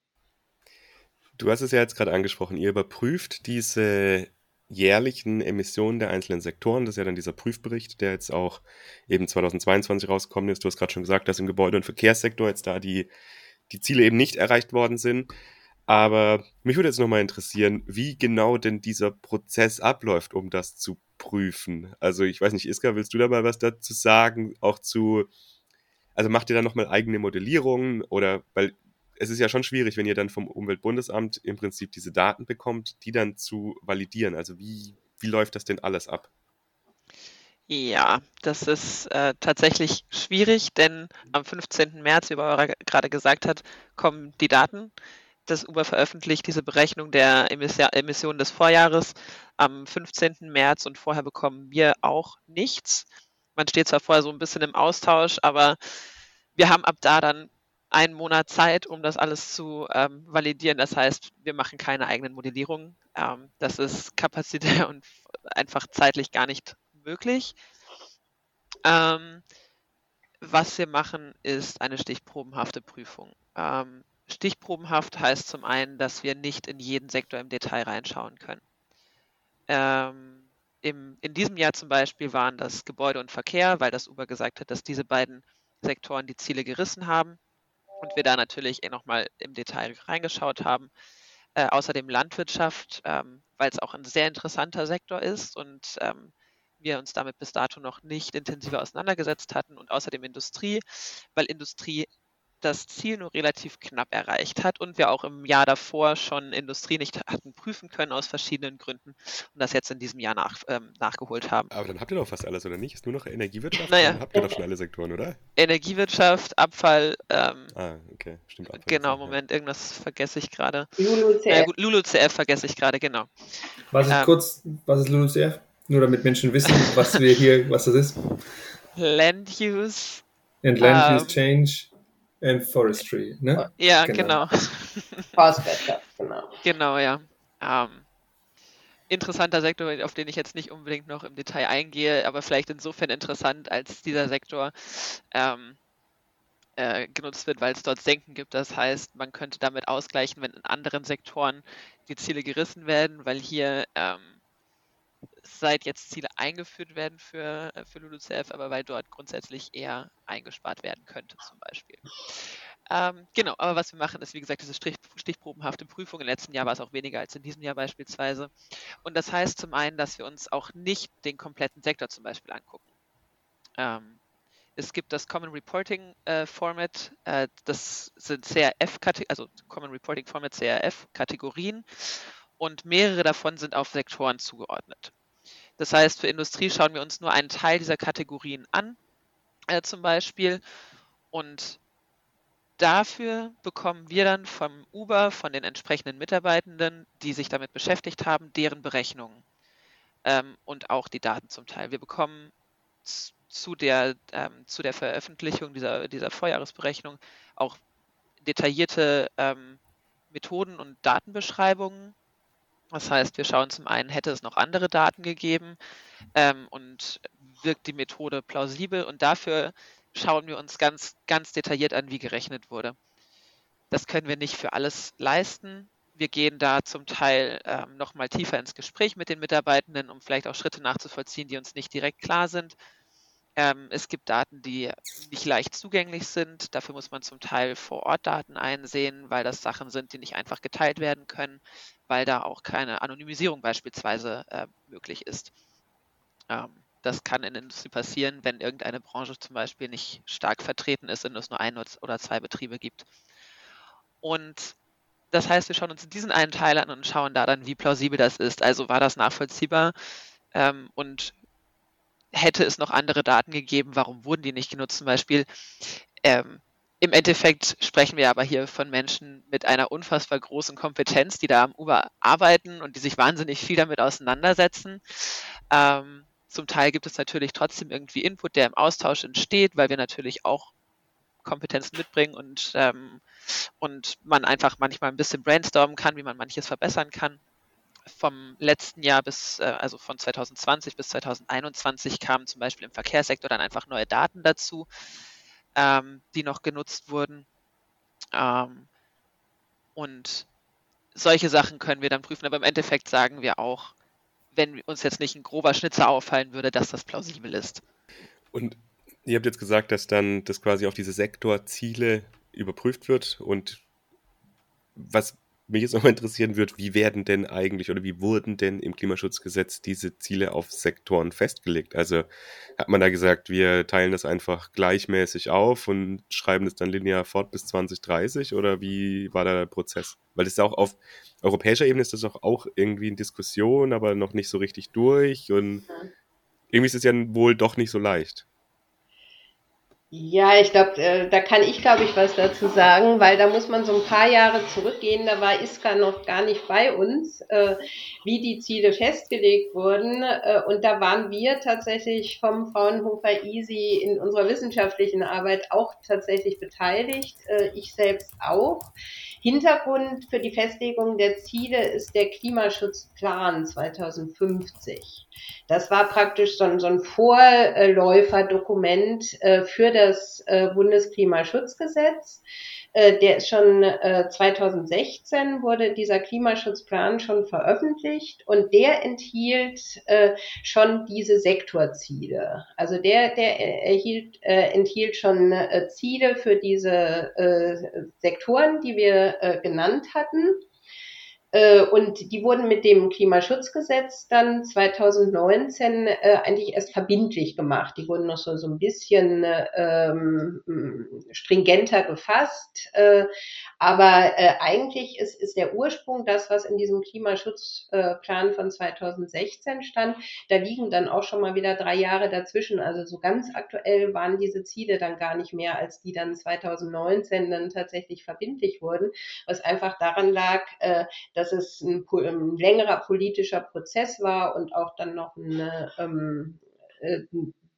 Du hast es ja jetzt gerade angesprochen, ihr überprüft diese jährlichen Emissionen der einzelnen Sektoren. Das ist ja dann dieser Prüfbericht, der jetzt auch eben 2022 rausgekommen ist. Du hast gerade schon gesagt, dass im Gebäude- und Verkehrssektor jetzt da die, die Ziele eben nicht erreicht worden sind. Aber mich würde jetzt nochmal interessieren, wie genau denn dieser Prozess abläuft, um das zu prüfen. Also ich weiß nicht, Iska, willst du da mal was dazu sagen? Auch zu, also macht ihr da nochmal eigene Modellierungen oder, weil es ist ja schon schwierig, wenn ihr dann vom Umweltbundesamt im Prinzip diese Daten bekommt, die dann zu validieren. Also wie, wie läuft das denn alles ab? Ja, das ist äh, tatsächlich schwierig, denn am 15. März, wie Barbara gerade gesagt hat, kommen die Daten. Das Uber veröffentlicht diese Berechnung der Emissionen des Vorjahres am 15. März und vorher bekommen wir auch nichts. Man steht zwar vorher so ein bisschen im Austausch, aber wir haben ab da dann einen Monat Zeit, um das alles zu ähm, validieren. Das heißt, wir machen keine eigenen Modellierungen. Ähm, das ist kapazitär und einfach zeitlich gar nicht möglich. Ähm, was wir machen, ist eine stichprobenhafte Prüfung. Ähm, stichprobenhaft heißt zum einen, dass wir nicht in jeden Sektor im Detail reinschauen können. Ähm, im, in diesem Jahr zum Beispiel waren das Gebäude und Verkehr, weil das Uber gesagt hat, dass diese beiden Sektoren die Ziele gerissen haben und wir da natürlich eh nochmal im Detail reingeschaut haben. Äh, außerdem Landwirtschaft, ähm, weil es auch ein sehr interessanter Sektor ist und ähm, wir uns damit bis dato noch nicht intensiver auseinandergesetzt hatten und außerdem Industrie, weil Industrie das Ziel nur relativ knapp erreicht hat und wir auch im Jahr davor schon Industrie nicht hatten prüfen können aus verschiedenen Gründen und das jetzt in diesem Jahr nach, ähm, nachgeholt haben. Aber dann habt ihr doch fast alles, oder nicht? Ist nur noch Energiewirtschaft? Naja. Dann habt ihr doch schon alle Sektoren, oder? Energiewirtschaft, Abfall. Ähm, ah, okay, stimmt. Abfall genau, Moment, irgendwas vergesse ich gerade. LULUCF. Äh, LULUCF vergesse ich gerade, genau. Was ist Ähm. kurz, was ist LULUCF? Nur damit Menschen wissen, was wir hier, was das ist. Land Use. And Land Use Ähm. Change and Forestry, ne? Ja, Genau. genau. Forstwirtschaft, genau. Genau, ja. Ähm, interessanter Sektor, auf den ich jetzt nicht unbedingt noch im Detail eingehe, aber vielleicht insofern interessant, als dieser Sektor ähm, äh, genutzt wird, weil es dort Senken gibt. Das heißt, man könnte damit ausgleichen, wenn in anderen Sektoren die Ziele gerissen werden, weil hier ähm, seit jetzt Ziele eingeführt werden für, äh, für LULUCF, aber weil dort grundsätzlich eher eingespart werden könnte zum Beispiel. Ähm, genau, aber was wir machen, ist wie gesagt diese Strich, stichprobenhafte Prüfung. Im letzten Jahr war es auch weniger als in diesem Jahr beispielsweise. Und das heißt zum einen, dass wir uns auch nicht den kompletten Sektor zum Beispiel angucken. Ähm, es gibt das Common Reporting äh, Format, äh, das sind CRF, also Common Reporting Format CRF Kategorien und mehrere davon sind auf Sektoren zugeordnet. Das heißt, für Industrie schauen wir uns nur einen Teil dieser Kategorien an, äh, zum Beispiel, und dafür bekommen wir dann vom Uber, von den entsprechenden Mitarbeitenden, die sich damit beschäftigt haben, deren Berechnungen ähm, und auch die Daten zum Teil. Wir bekommen zu der, ähm, zu der Veröffentlichung dieser, dieser Vorjahresberechnung auch detaillierte ähm, Methoden und Datenbeschreibungen. Das heißt, wir schauen zum einen, hätte es noch andere Daten gegeben ähm, und wirkt die Methode plausibel und dafür schauen wir uns ganz, ganz detailliert an, wie gerechnet wurde. Das können wir nicht für alles leisten. Wir gehen da zum Teil ähm, nochmal tiefer ins Gespräch mit den Mitarbeitenden, um vielleicht auch Schritte nachzuvollziehen, die uns nicht direkt klar sind. Ähm, es gibt Daten, die nicht leicht zugänglich sind. Dafür muss man zum Teil vor Ort Daten einsehen, weil das Sachen sind, die nicht einfach geteilt werden können, weil da auch keine Anonymisierung beispielsweise äh, möglich ist. Ähm, das kann in der Industrie passieren, wenn irgendeine Branche zum Beispiel nicht stark vertreten ist und es nur ein oder zwei Betriebe gibt. Und das heißt, wir schauen uns diesen einen Teil an und schauen da dann, wie plausibel das ist. Also war das nachvollziehbar ähm, und hätte es noch andere Daten gegeben, warum wurden die nicht genutzt? Zum Beispiel, ähm, im Endeffekt sprechen wir aber hier von Menschen mit einer unfassbar großen Kompetenz, die da am Uber arbeiten und die sich wahnsinnig viel damit auseinandersetzen. Ähm, zum Teil gibt es natürlich trotzdem irgendwie Input, der im Austausch entsteht, weil wir natürlich auch Kompetenzen mitbringen und, ähm, und man einfach manchmal ein bisschen brainstormen kann, wie man manches verbessern kann. Vom letzten Jahr bis, äh, also von 2020 bis 2021 kamen zum Beispiel im Verkehrssektor dann einfach neue Daten dazu, ähm, die noch genutzt wurden. Ähm, und solche Sachen können wir dann prüfen, aber im Endeffekt sagen wir auch, wenn uns jetzt nicht ein grober Schnitzer auffallen würde, dass das plausibel ist. Und ihr habt jetzt gesagt, dass dann das quasi auf diese Sektorziele überprüft wird und was mich jetzt nochmal interessieren wird, wie werden denn eigentlich oder wie wurden denn im Klimaschutzgesetz diese Ziele auf Sektoren festgelegt? Also hat man da gesagt, wir teilen das einfach gleichmäßig auf und schreiben es dann linear fort bis 2030 oder wie war da der Prozess? Weil das ist auch auf europäischer Ebene ist das auch, auch irgendwie in Diskussion, aber noch nicht so richtig durch und irgendwie ist es ja wohl doch nicht so leicht. Ja, ich glaube, äh, da kann ich, glaube ich, was dazu sagen, weil da muss man so ein paar Jahre zurückgehen. Da war Iska noch gar nicht bei uns, äh, wie die Ziele festgelegt wurden. Äh, und da waren wir tatsächlich vom Fraunhofer Easy in unserer wissenschaftlichen Arbeit auch tatsächlich beteiligt. Ich selbst auch. Hintergrund für die Festlegung der Ziele ist der Klimaschutzplan 2050. Das war praktisch so ein, so ein Vorläuferdokument äh, für das äh, Bundesklimaschutzgesetz. Äh, der ist schon 2016 wurde dieser Klimaschutzplan schon veröffentlicht und der enthielt schon diese Sektorziele. Also der, der erhielt, enthielt schon Ziele für diese Sektoren, die wir genannt hatten. Äh, und die wurden mit dem Klimaschutzgesetz dann 2019 äh, eigentlich erst verbindlich gemacht. Die wurden noch so, so ein bisschen ähm, stringenter gefasst. Äh, aber äh, eigentlich ist, ist der Ursprung das, was in diesem Klimaschutzplan von 2016 stand. Da liegen dann auch schon mal wieder drei Jahre dazwischen. Also so ganz aktuell waren diese Ziele dann gar nicht mehr, als die dann 2019 dann tatsächlich verbindlich wurden, was einfach daran lag, äh, dass es ein, ein längerer politischer Prozess war und auch dann noch eine ähm, äh,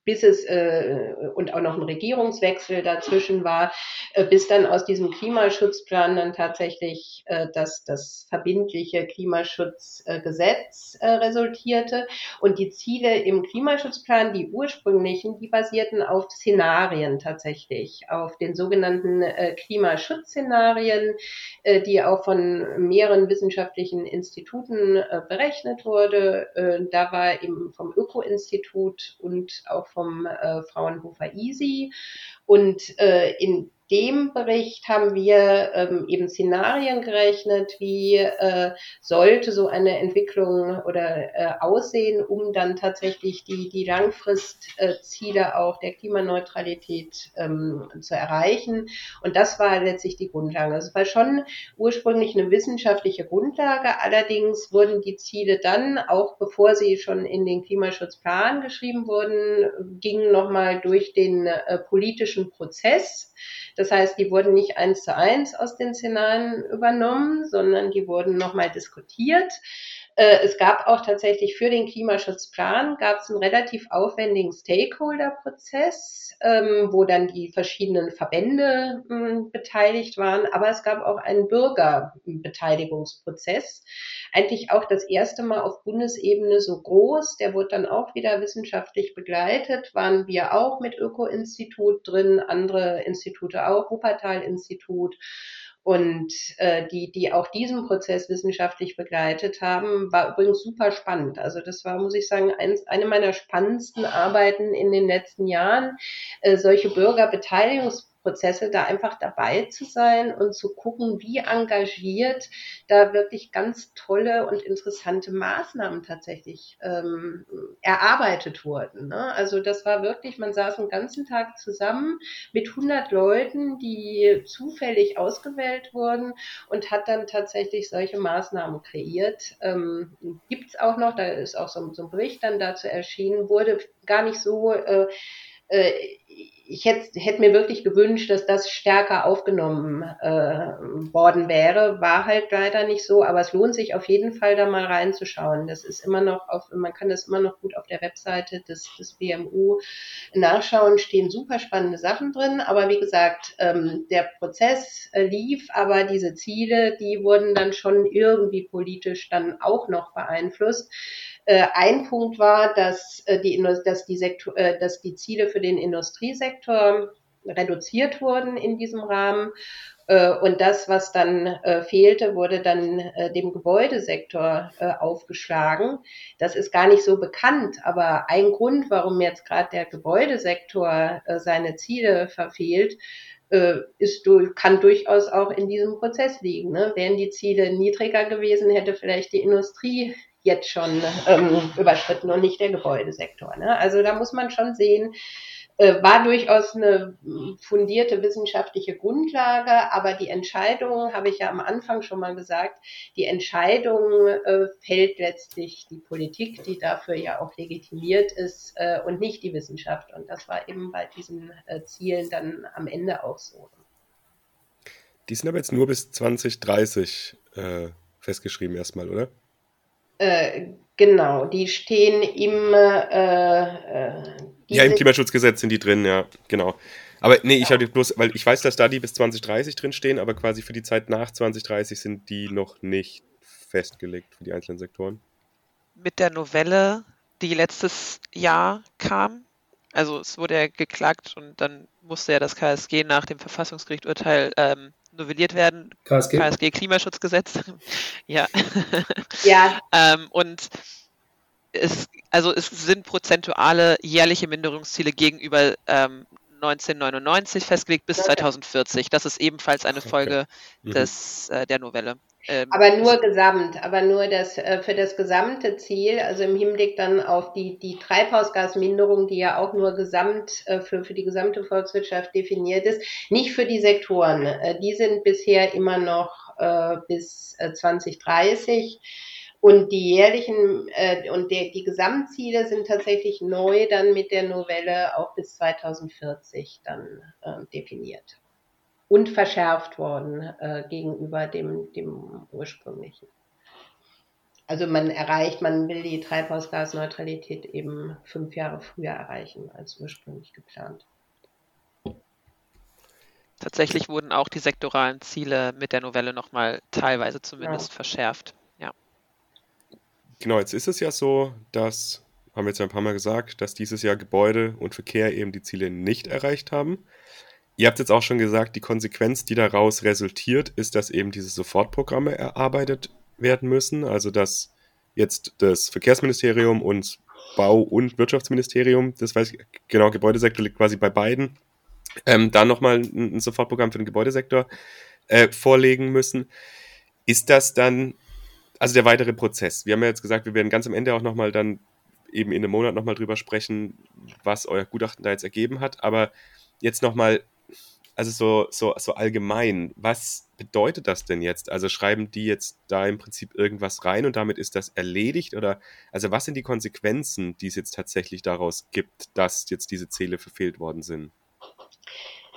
bis es äh, und auch noch ein Regierungswechsel dazwischen war, äh, bis dann aus diesem Klimaschutzplan dann tatsächlich äh, das, das verbindliche Klimaschutzgesetz äh, resultierte. Und die Ziele im Klimaschutzplan, die ursprünglichen, die basierten auf Szenarien tatsächlich, auf den sogenannten äh, Klimaschutzszenarien, äh, die auch von mehreren wissenschaftlichen Instituten äh, berechnet wurde. Äh, da war eben vom Öko-Institut und auch vom äh, Fraunhofer Easy. Und äh, in dem Bericht haben wir ähm, eben Szenarien gerechnet, wie äh, sollte so eine Entwicklung oder äh, aussehen, um dann tatsächlich die, die Langfristziele äh, auch der Klimaneutralität ähm, zu erreichen. Und das war letztlich die Grundlage. Also es war schon ursprünglich eine wissenschaftliche Grundlage. Allerdings wurden die Ziele dann, auch bevor sie schon in den Klimaschutzplan geschrieben wurden, gingen nochmal durch den äh, politischen Prozess das heißt, die wurden nicht eins zu eins aus den Szenarien übernommen, sondern die wurden nochmal diskutiert. Äh, es gab auch tatsächlich für den Klimaschutzplan gab es einen relativ aufwendigen Stakeholder-Prozess, ähm, wo dann die verschiedenen Verbände hm, beteiligt waren. Aber es gab auch einen Bürgerbeteiligungsprozess. Eigentlich auch das erste Mal auf Bundesebene so groß. Der wurde dann auch wieder wissenschaftlich begleitet. Waren wir auch mit Öko-Institut drin, andere Institute auch, Wuppertal-Institut und äh, die, die auch diesen Prozess wissenschaftlich begleitet haben, war übrigens super spannend. Also das war, muss ich sagen, eins, eine meiner spannendsten Arbeiten in den letzten Jahren, äh, solche Bürgerbeteiligungs Prozesse, da einfach dabei zu sein und zu gucken, wie engagiert da wirklich ganz tolle und interessante Maßnahmen tatsächlich ähm, erarbeitet wurden. Ne? Also das war wirklich, man saß den ganzen Tag zusammen mit 100 Leuten, die zufällig ausgewählt wurden und hat dann tatsächlich solche Maßnahmen kreiert. Ähm, Gibt es auch noch, da ist auch so, so, ein Bericht dann dazu erschienen, wurde gar nicht so äh, ich hätte, hätte mir wirklich gewünscht, dass das stärker aufgenommen äh, worden wäre. War halt leider nicht so, aber es lohnt sich auf jeden Fall da mal reinzuschauen. Das ist immer noch auf, man kann das immer noch gut auf der Webseite des, des BMU nachschauen, stehen super spannende Sachen drin. Aber wie gesagt, ähm, der Prozess äh, lief, aber diese Ziele, die wurden dann schon irgendwie politisch dann auch noch beeinflusst. Äh, ein Punkt war, dass, äh, die, dass, die Sektor, äh, dass die Ziele für den Industriesektor reduziert wurden in diesem Rahmen. Und das, was dann fehlte, wurde dann dem Gebäudesektor aufgeschlagen. Das ist gar nicht so bekannt, aber ein Grund, warum jetzt gerade der Gebäudesektor seine Ziele verfehlt, ist, kann durchaus auch in diesem Prozess liegen. Ne? Wären die Ziele niedriger gewesen, hätte vielleicht die Industrie jetzt schon ähm, überschritten und nicht der Gebäudesektor. Ne? Also da muss man schon sehen, äh, war durchaus eine fundierte wissenschaftliche Grundlage, aber die Entscheidung, habe ich ja am Anfang schon mal gesagt, die Entscheidung äh, fällt letztlich die Politik, die dafür ja auch legitimiert ist äh, und nicht die Wissenschaft. Und das war eben bei diesen äh, Zielen dann am Ende auch so. Die sind aber jetzt nur bis 2030 äh, festgeschrieben erstmal, oder? Äh, genau, die stehen im ja, im Klimaschutzgesetz sind die drin, ja, genau. Aber nee, ich habe bloß, weil ich weiß, dass da die bis 2030 drin stehen, aber quasi für die Zeit nach 2030 sind die noch nicht festgelegt für die einzelnen Sektoren. Mit der Novelle, die letztes Jahr kam, also es wurde ja geklagt und dann musste ja das KSG nach dem Verfassungsgerichturteil ähm, novelliert werden. KSG? KSG Klimaschutzgesetz. ja. Ja. ähm, und es, also es sind prozentuale jährliche Minderungsziele gegenüber ähm, 1999 festgelegt bis 2040. Das ist ebenfalls eine Folge okay. mhm. des, äh, der Novelle. Ähm, aber nur gesamt, aber nur das äh, für das gesamte Ziel, also im Hinblick dann auf die, die Treibhausgasminderung, die ja auch nur gesamt äh, für, für die gesamte Volkswirtschaft definiert ist, nicht für die Sektoren. Äh, die sind bisher immer noch äh, bis 2030 und die jährlichen äh, und der, die Gesamtziele sind tatsächlich neu dann mit der Novelle auch bis 2040 dann äh, definiert und verschärft worden äh, gegenüber dem, dem ursprünglichen. Also man erreicht, man will die Treibhausgasneutralität eben fünf Jahre früher erreichen als ursprünglich geplant. Tatsächlich wurden auch die sektoralen Ziele mit der Novelle nochmal teilweise zumindest ja. verschärft. Genau, jetzt ist es ja so, dass, haben wir jetzt ja ein paar Mal gesagt, dass dieses Jahr Gebäude und Verkehr eben die Ziele nicht erreicht haben. Ihr habt jetzt auch schon gesagt, die Konsequenz, die daraus resultiert, ist, dass eben diese Sofortprogramme erarbeitet werden müssen. Also dass jetzt das Verkehrsministerium und Bau- und Wirtschaftsministerium, das weiß ich, genau, Gebäudesektor liegt quasi bei beiden, ähm, dann nochmal ein, ein Sofortprogramm für den Gebäudesektor äh, vorlegen müssen. Ist das dann also der weitere Prozess. Wir haben ja jetzt gesagt, wir werden ganz am Ende auch nochmal dann eben in einem Monat nochmal drüber sprechen, was euer Gutachten da jetzt ergeben hat. Aber jetzt nochmal, also so, so, so allgemein, was bedeutet das denn jetzt? Also schreiben die jetzt da im Prinzip irgendwas rein und damit ist das erledigt? Oder also was sind die Konsequenzen, die es jetzt tatsächlich daraus gibt, dass jetzt diese Ziele verfehlt worden sind?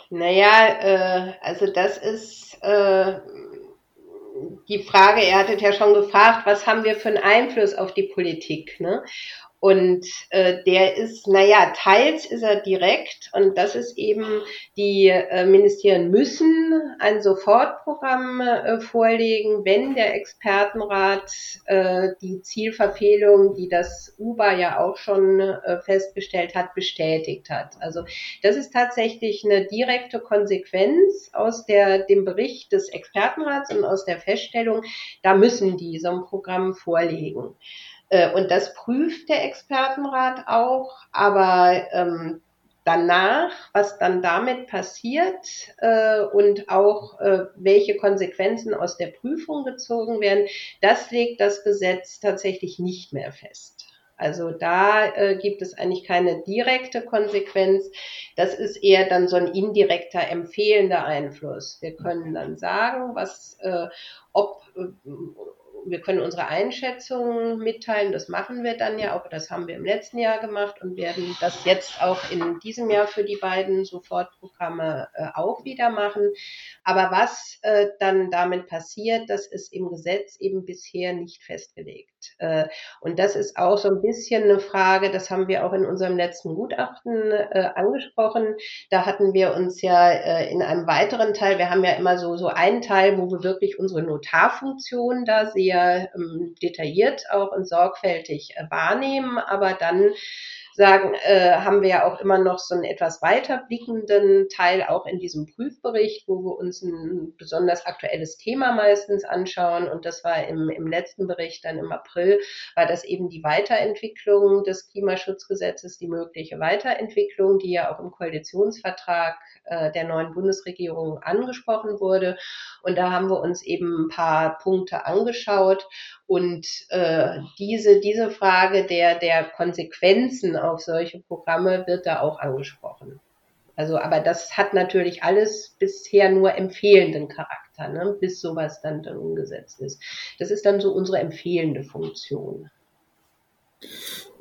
Naja, äh, also das ist äh, die Frage, er hattet ja schon gefragt, was haben wir für einen Einfluss auf die Politik? Ne? Und äh, der ist, naja, teils ist er direkt und das ist eben, die äh, Ministerien müssen ein Sofortprogramm äh, vorlegen, wenn der Expertenrat äh, die Zielverfehlung, die das UBA ja auch schon äh, festgestellt hat, bestätigt hat. Also das ist tatsächlich eine direkte Konsequenz aus der, dem Bericht des Expertenrats und aus der Feststellung, da müssen die so ein Programm vorlegen. Äh, und das prüft der Expertenrat auch, aber ähm, danach, was dann damit passiert äh, und auch äh, welche Konsequenzen aus der Prüfung gezogen werden, das legt das Gesetz tatsächlich nicht mehr fest. Also da äh, gibt es eigentlich keine direkte Konsequenz. Das ist eher dann so ein indirekter empfehlender Einfluss. Wir können dann sagen, was, äh, ob äh, wir können unsere Einschätzungen mitteilen, das machen wir dann ja auch, das haben wir im letzten Jahr gemacht und werden das jetzt auch in diesem Jahr für die beiden Sofortprogramme äh, auch wieder machen. Aber was äh, dann damit passiert, das ist im Gesetz eben bisher nicht festgelegt. Äh, und das ist auch so ein bisschen eine Frage, das haben wir auch in unserem letzten Gutachten äh, angesprochen. Da hatten wir uns ja äh, in einem weiteren Teil, wir haben ja immer so, so einen Teil, wo wir wirklich unsere Notarfunktion da sehr ähm, detailliert auch und sorgfältig wahrnehmen, aber dann sagen, äh, haben wir ja auch immer noch so einen etwas weiterblickenden Teil auch in diesem Prüfbericht, wo wir uns ein besonders aktuelles Thema meistens anschauen. Und das war im, im letzten Bericht dann im April, war das eben die Weiterentwicklung des Klimaschutzgesetzes, die mögliche Weiterentwicklung, die ja auch im Koalitionsvertrag äh, der neuen Bundesregierung angesprochen wurde. Und da haben wir uns eben ein paar Punkte angeschaut. Und äh, diese, diese Frage der, der Konsequenzen auf solche Programme wird da auch angesprochen. Also, aber das hat natürlich alles bisher nur empfehlenden Charakter, ne, bis sowas dann, dann umgesetzt ist. Das ist dann so unsere empfehlende Funktion.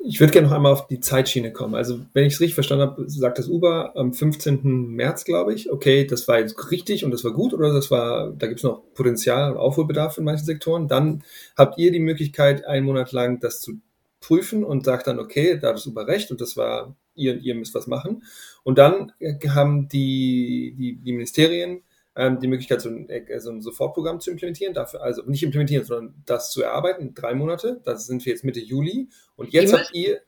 Ich würde gerne noch einmal auf die Zeitschiene kommen. Also, wenn ich es richtig verstanden habe, sagt das Uber am 15. März, glaube ich. Okay, das war jetzt richtig und das war gut oder das war, da gibt es noch Potenzial und Aufholbedarf in manchen Sektoren. Dann habt ihr die Möglichkeit, einen Monat lang das zu prüfen und sagt dann, okay, da hat das Uber recht und das war, ihr und ihr müsst was machen. Und dann haben die, die, die Ministerien ähm, die Möglichkeit, so ein, äh, so ein Sofortprogramm zu implementieren, dafür, also nicht implementieren, sondern das zu erarbeiten, drei Monate. Das sind wir jetzt Mitte Juli. Und jetzt habt ihr.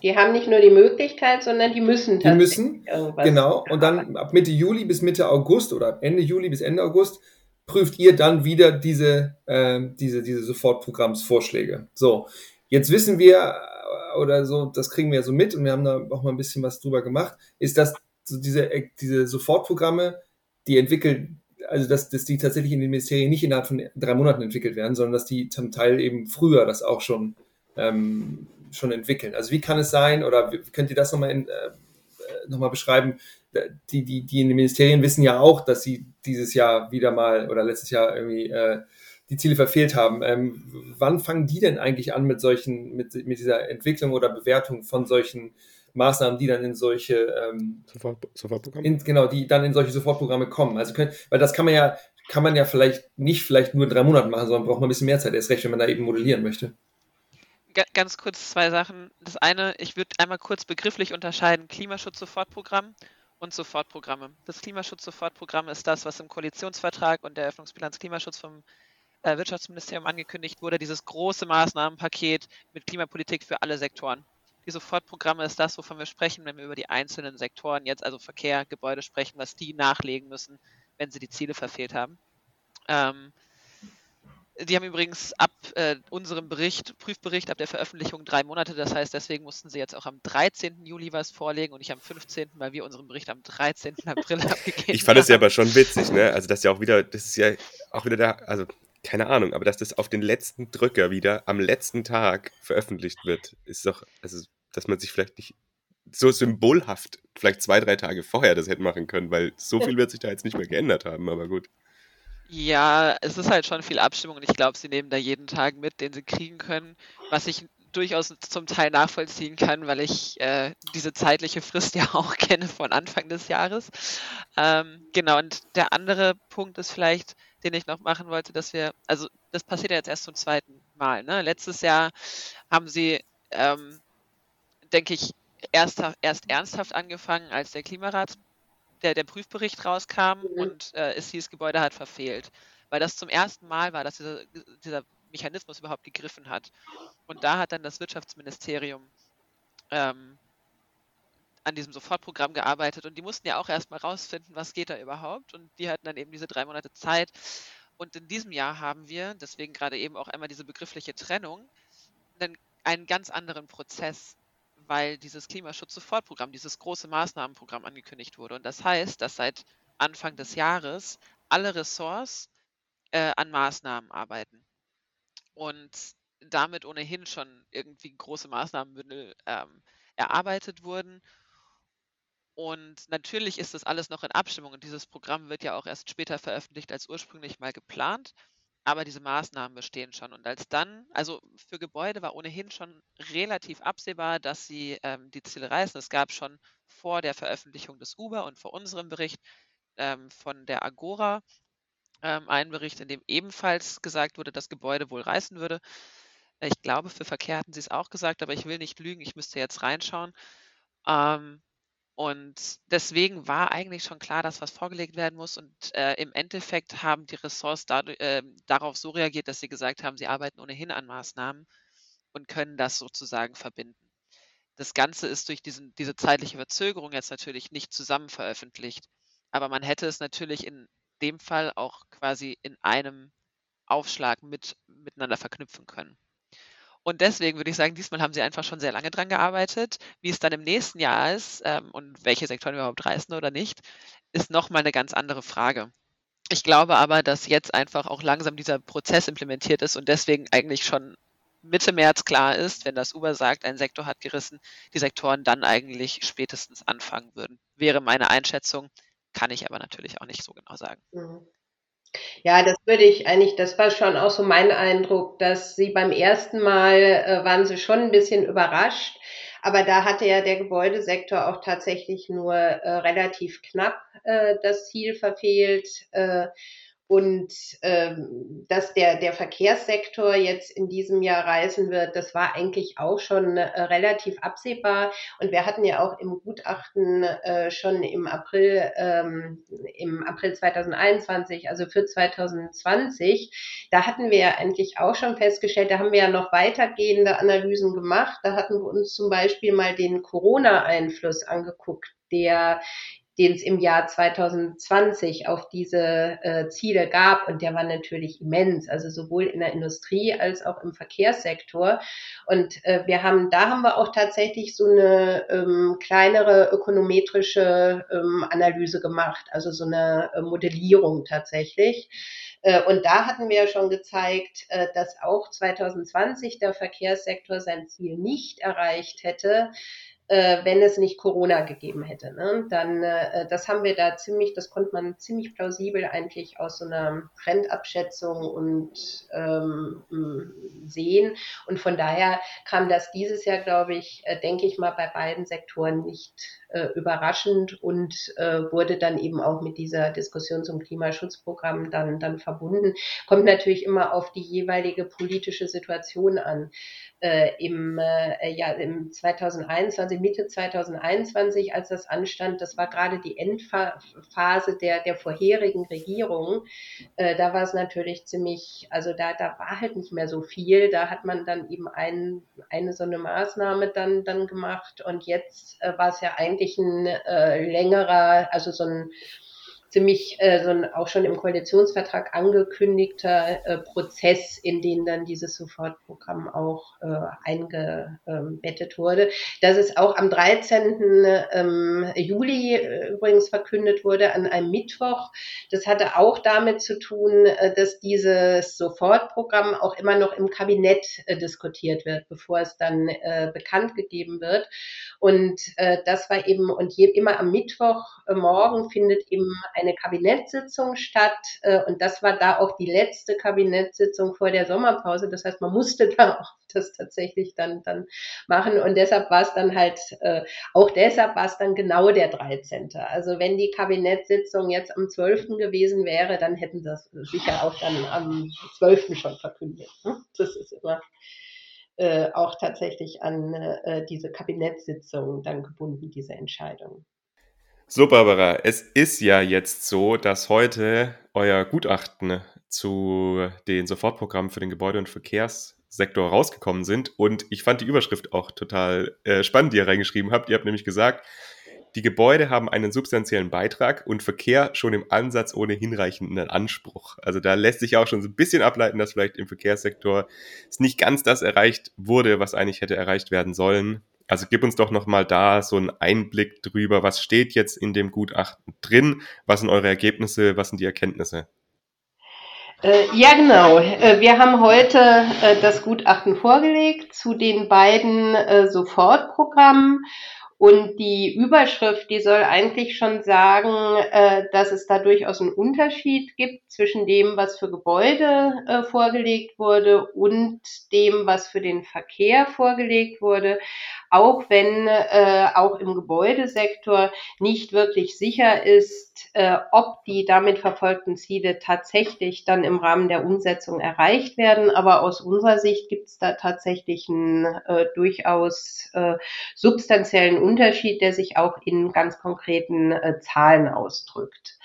Die haben nicht nur die Möglichkeit, sondern die müssen tatsächlich. Die müssen, genau. Und dann ab Mitte Juli bis Mitte August oder Ende Juli bis Ende August prüft ihr dann wieder diese, äh, diese, diese Sofortprogrammsvorschläge. So, jetzt wissen wir, äh, oder so, das kriegen wir ja so mit und wir haben da auch mal ein bisschen was drüber gemacht, ist, dass so diese, äh, diese Sofortprogramme die entwickeln, also dass, dass die tatsächlich in den Ministerien nicht innerhalb von drei Monaten entwickelt werden, sondern dass die zum Teil eben früher das auch schon, ähm, schon entwickeln. Also wie kann es sein, oder könnt ihr das nochmal äh, noch beschreiben, die, die, die in den Ministerien wissen ja auch, dass sie dieses Jahr wieder mal oder letztes Jahr irgendwie äh, die Ziele verfehlt haben. Ähm, wann fangen die denn eigentlich an mit solchen, mit, mit dieser Entwicklung oder Bewertung von solchen Maßnahmen, die dann in solche ähm, Sofort, Sofortprogramme? In, genau, die dann in solche Sofortprogramme kommen. Also können, weil das kann man ja, kann man ja vielleicht nicht vielleicht nur in drei Monaten machen, sondern braucht man ein bisschen mehr Zeit, erst recht, wenn man da eben modellieren möchte. Ganz kurz zwei Sachen. Das eine, ich würde einmal kurz begrifflich unterscheiden, Klimaschutz-Sofortprogramm und Sofortprogramme. Das Klimaschutz-Sofortprogramm ist das, was im Koalitionsvertrag und der Eröffnungsbilanz Klimaschutz vom äh, Wirtschaftsministerium angekündigt wurde, dieses große Maßnahmenpaket mit Klimapolitik für alle Sektoren. Die Sofortprogramme ist das, wovon wir sprechen, wenn wir über die einzelnen Sektoren, jetzt also Verkehr, Gebäude sprechen, was die nachlegen müssen, wenn sie die Ziele verfehlt haben. Ähm, die haben übrigens ab äh, unserem Bericht, Prüfbericht, ab der Veröffentlichung drei Monate. Das heißt, deswegen mussten sie jetzt auch am 13. Juli was vorlegen und nicht am 15., weil wir unseren Bericht am 13. April abgegeben haben. Ich fand es ja aber schon witzig, ne? Also, das ist ja auch wieder, das ist ja auch wieder da, also keine Ahnung, aber dass das auf den letzten Drücker wieder am letzten Tag veröffentlicht wird, ist doch, also, dass man sich vielleicht nicht so symbolhaft vielleicht zwei, drei Tage vorher das hätte machen können, weil so viel wird sich da jetzt nicht mehr geändert haben, aber gut. Ja, es ist halt schon viel Abstimmung und ich glaube, sie nehmen da jeden Tag mit, den sie kriegen können, was ich durchaus zum Teil nachvollziehen kann, weil ich äh, diese zeitliche Frist ja auch kenne von Anfang des Jahres. Ähm, genau, und der andere Punkt ist vielleicht, den ich noch machen wollte, dass wir, also das passiert ja jetzt erst zum zweiten Mal. Ne? Letztes Jahr haben sie, ähm, denke ich, erst, erst ernsthaft angefangen, als der Klimarat, der, der Prüfbericht rauskam mhm. und äh, es hieß, Gebäude hat verfehlt. Weil das zum ersten Mal war, dass dieser, dieser Mechanismus überhaupt gegriffen hat. Und da hat dann das Wirtschaftsministerium ähm, an diesem Sofortprogramm gearbeitet und die mussten ja auch erstmal rausfinden, was geht da überhaupt. Und die hatten dann eben diese drei Monate Zeit. Und in diesem Jahr haben wir, deswegen gerade eben auch einmal diese begriffliche Trennung, einen, einen ganz anderen Prozess, weil dieses Klimaschutz-Sofortprogramm, dieses große Maßnahmenprogramm angekündigt wurde. Und das heißt, dass seit Anfang des Jahres alle Ressorts äh, an Maßnahmen arbeiten. Und damit ohnehin schon irgendwie große Maßnahmenbündel ähm, erarbeitet wurden und natürlich ist das alles noch in Abstimmung und dieses Programm wird ja auch erst später veröffentlicht als ursprünglich mal geplant. Aber diese Maßnahmen bestehen schon. Und als dann, also für Gebäude war ohnehin schon relativ absehbar, dass sie ähm, die Ziele reißen. Es gab schon vor der Veröffentlichung des Uber und vor unserem Bericht ähm, von der Agora ähm, einen Bericht, in dem ebenfalls gesagt wurde, dass Gebäude wohl reißen würde. Ich glaube, für Verkehr hatten sie es auch gesagt, aber ich will nicht lügen, ich müsste jetzt reinschauen. Ähm, und deswegen war eigentlich schon klar, dass was vorgelegt werden muss. Und äh, im Endeffekt haben die Ressorts dadurch, äh, darauf so reagiert, dass sie gesagt haben, sie arbeiten ohnehin an Maßnahmen und können das sozusagen verbinden. Das Ganze ist durch diesen, diese zeitliche Verzögerung jetzt natürlich nicht zusammen veröffentlicht. Aber man hätte es natürlich in dem Fall auch quasi in einem Aufschlag mit, miteinander verknüpfen können. Und deswegen würde ich sagen, diesmal haben sie einfach schon sehr lange dran gearbeitet. Wie es dann im nächsten Jahr ist ähm, und welche Sektoren überhaupt reißen oder nicht, ist nochmal eine ganz andere Frage. Ich glaube aber, dass jetzt einfach auch langsam dieser Prozess implementiert ist und deswegen eigentlich schon Mitte März klar ist, wenn das Uber sagt, ein Sektor hat gerissen, die Sektoren dann eigentlich spätestens anfangen würden. Wäre meine Einschätzung, kann ich aber natürlich auch nicht so genau sagen. Mhm. Ja, das würde ich eigentlich, das war schon auch so mein Eindruck, dass sie beim ersten Mal äh, waren sie schon ein bisschen überrascht, aber da hatte ja der Gebäudesektor auch tatsächlich nur äh, relativ knapp äh, das Ziel verfehlt. Äh, und ähm, dass der, der Verkehrssektor jetzt in diesem Jahr reisen wird, das war eigentlich auch schon äh, relativ absehbar. Und wir hatten ja auch im Gutachten äh, schon im April, ähm, im April 2021, also für 2020, da hatten wir ja eigentlich auch schon festgestellt, da haben wir ja noch weitergehende Analysen gemacht. Da hatten wir uns zum Beispiel mal den Corona-Einfluss angeguckt, der den es im Jahr 2020 auf diese äh, Ziele gab. Und der war natürlich immens, also sowohl in der Industrie als auch im Verkehrssektor. Und äh, wir haben, da haben wir auch tatsächlich so eine ähm, kleinere ökonometrische ähm, Analyse gemacht, also so eine äh, Modellierung tatsächlich. Äh, und da hatten wir ja schon gezeigt, äh, dass auch 2020 der Verkehrssektor sein Ziel nicht erreicht hätte, äh, wenn es nicht Corona gegeben hätte. Ne? Dann, äh, das haben wir da ziemlich, das konnte man ziemlich plausibel eigentlich aus so einer Trendabschätzung und ähm, sehen. Und von daher kam das dieses Jahr, glaube ich, äh, denke ich mal, bei beiden Sektoren nicht äh, überraschend und äh, wurde dann eben auch mit dieser Diskussion zum Klimaschutzprogramm dann, dann verbunden. Kommt natürlich immer auf die jeweilige politische Situation an. Äh, im, äh, ja, im 2021, Mitte 2021, als das anstand, das war gerade die Endphase der, der vorherigen Regierung. Äh, da war es natürlich ziemlich, also da, da war halt nicht mehr so viel. Da hat man dann eben ein, eine so eine Maßnahme dann, dann gemacht und jetzt äh, war es ja eigentlich eigentlich ein äh, längerer, also so ein ziemlich äh, so ein auch schon im Koalitionsvertrag angekündigter äh, Prozess, in den dann dieses Sofortprogramm auch äh, eingebettet wurde. Dass es auch am 13. Ähm, Juli äh, übrigens verkündet wurde, an einem Mittwoch, das hatte auch damit zu tun, äh, dass dieses Sofortprogramm auch immer noch im Kabinett äh, diskutiert wird, bevor es dann äh, bekannt gegeben wird. Und äh, das war eben, und je, immer am Mittwochmorgen äh, findet eben eine Kabinettssitzung statt äh, und das war da auch die letzte Kabinettssitzung vor der Sommerpause. Das heißt, man musste da auch das tatsächlich dann, dann machen und deshalb war es dann halt, äh, auch deshalb war es dann genau der 13. Also wenn die Kabinettssitzung jetzt am 12. gewesen wäre, dann hätten sie das sicher auch dann am 12. schon verkündet. Ne? Das ist immer äh, auch tatsächlich an äh, diese Kabinettssitzung dann gebunden, diese Entscheidung. So, Barbara, es ist ja jetzt so, dass heute euer Gutachten zu den Sofortprogrammen für den Gebäude- und Verkehrssektor rausgekommen sind. Und ich fand die Überschrift auch total äh, spannend, die ihr reingeschrieben habt. Ihr habt nämlich gesagt, die Gebäude haben einen substanziellen Beitrag und Verkehr schon im Ansatz ohne hinreichenden Anspruch. Also da lässt sich auch schon so ein bisschen ableiten, dass vielleicht im Verkehrssektor es nicht ganz das erreicht wurde, was eigentlich hätte erreicht werden sollen. Also gib uns doch nochmal da so einen Einblick drüber, was steht jetzt in dem Gutachten drin, was sind eure Ergebnisse, was sind die Erkenntnisse? Äh, ja, genau. Äh, wir haben heute äh, das Gutachten vorgelegt zu den beiden Sofortprogrammen. Und die Überschrift, die soll eigentlich schon sagen, dass es da durchaus einen Unterschied gibt zwischen dem, was für Gebäude vorgelegt wurde und dem, was für den Verkehr vorgelegt wurde auch wenn äh, auch im Gebäudesektor nicht wirklich sicher ist, äh, ob die damit verfolgten Ziele tatsächlich dann im Rahmen der Umsetzung erreicht werden. Aber aus unserer Sicht gibt es da tatsächlich einen äh, durchaus äh, substanziellen Unterschied, der sich auch in ganz konkreten äh, Zahlen ausdrückt.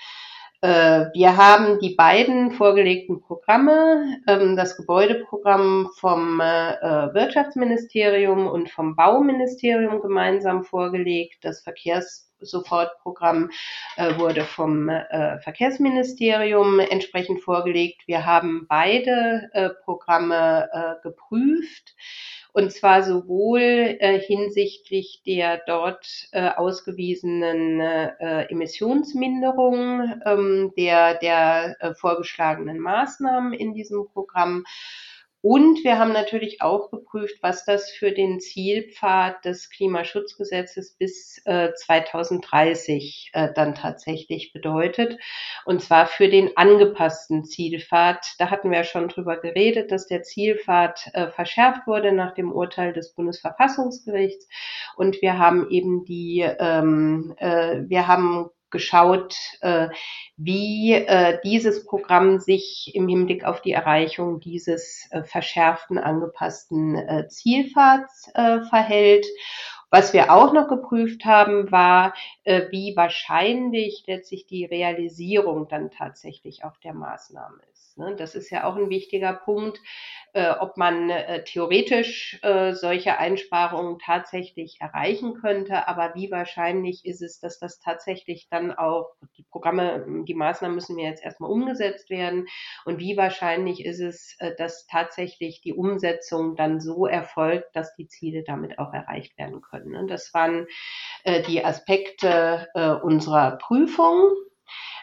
Äh, wir haben die beiden vorgelegten Programme, ähm, das Gebäudeprogramm vom äh, Wirtschaftsministerium und vom Bauministerium gemeinsam vorgelegt. Das Verkehrssofortprogramm äh, wurde vom Verkehrsministerium entsprechend vorgelegt. Wir haben beide Programme geprüft und zwar sowohl äh, hinsichtlich der dort äh, ausgewiesenen äh, Emissionsminderung ähm, der, der äh, vorgeschlagenen Maßnahmen in diesem Programm und wir haben natürlich auch geprüft, was das für den Zielpfad des Klimaschutzgesetzes bis äh, 2030 äh, dann tatsächlich bedeutet. Und zwar für den angepassten Zielpfad. Da hatten wir ja schon drüber geredet, dass der Zielpfad äh, verschärft wurde nach dem Urteil des Bundesverfassungsgerichts. Und wir haben eben die, ähm, äh, wir haben geschaut, äh, wie äh, dieses Programm sich im Hinblick auf die Erreichung dieses äh, verschärften, angepassten Zielfahrts äh, verhält. Was wir auch noch geprüft haben, war, wie wahrscheinlich letztlich die Realisierung dann tatsächlich auch der Maßnahmen ist. Ne? Das ist ja auch ein wichtiger Punkt äh, ob man äh, theoretisch äh, solche Einsparungen tatsächlich erreichen könnte. Aber wie wahrscheinlich ist es, dass das tatsächlich dann auch, die Programme, die Maßnahmen müssen ja jetzt erstmal umgesetzt werden. Und wie wahrscheinlich ist es, dass tatsächlich die Umsetzung dann so erfolgt, dass die Ziele damit auch erreicht werden können. Und das waren die Aspekte unserer Prüfung.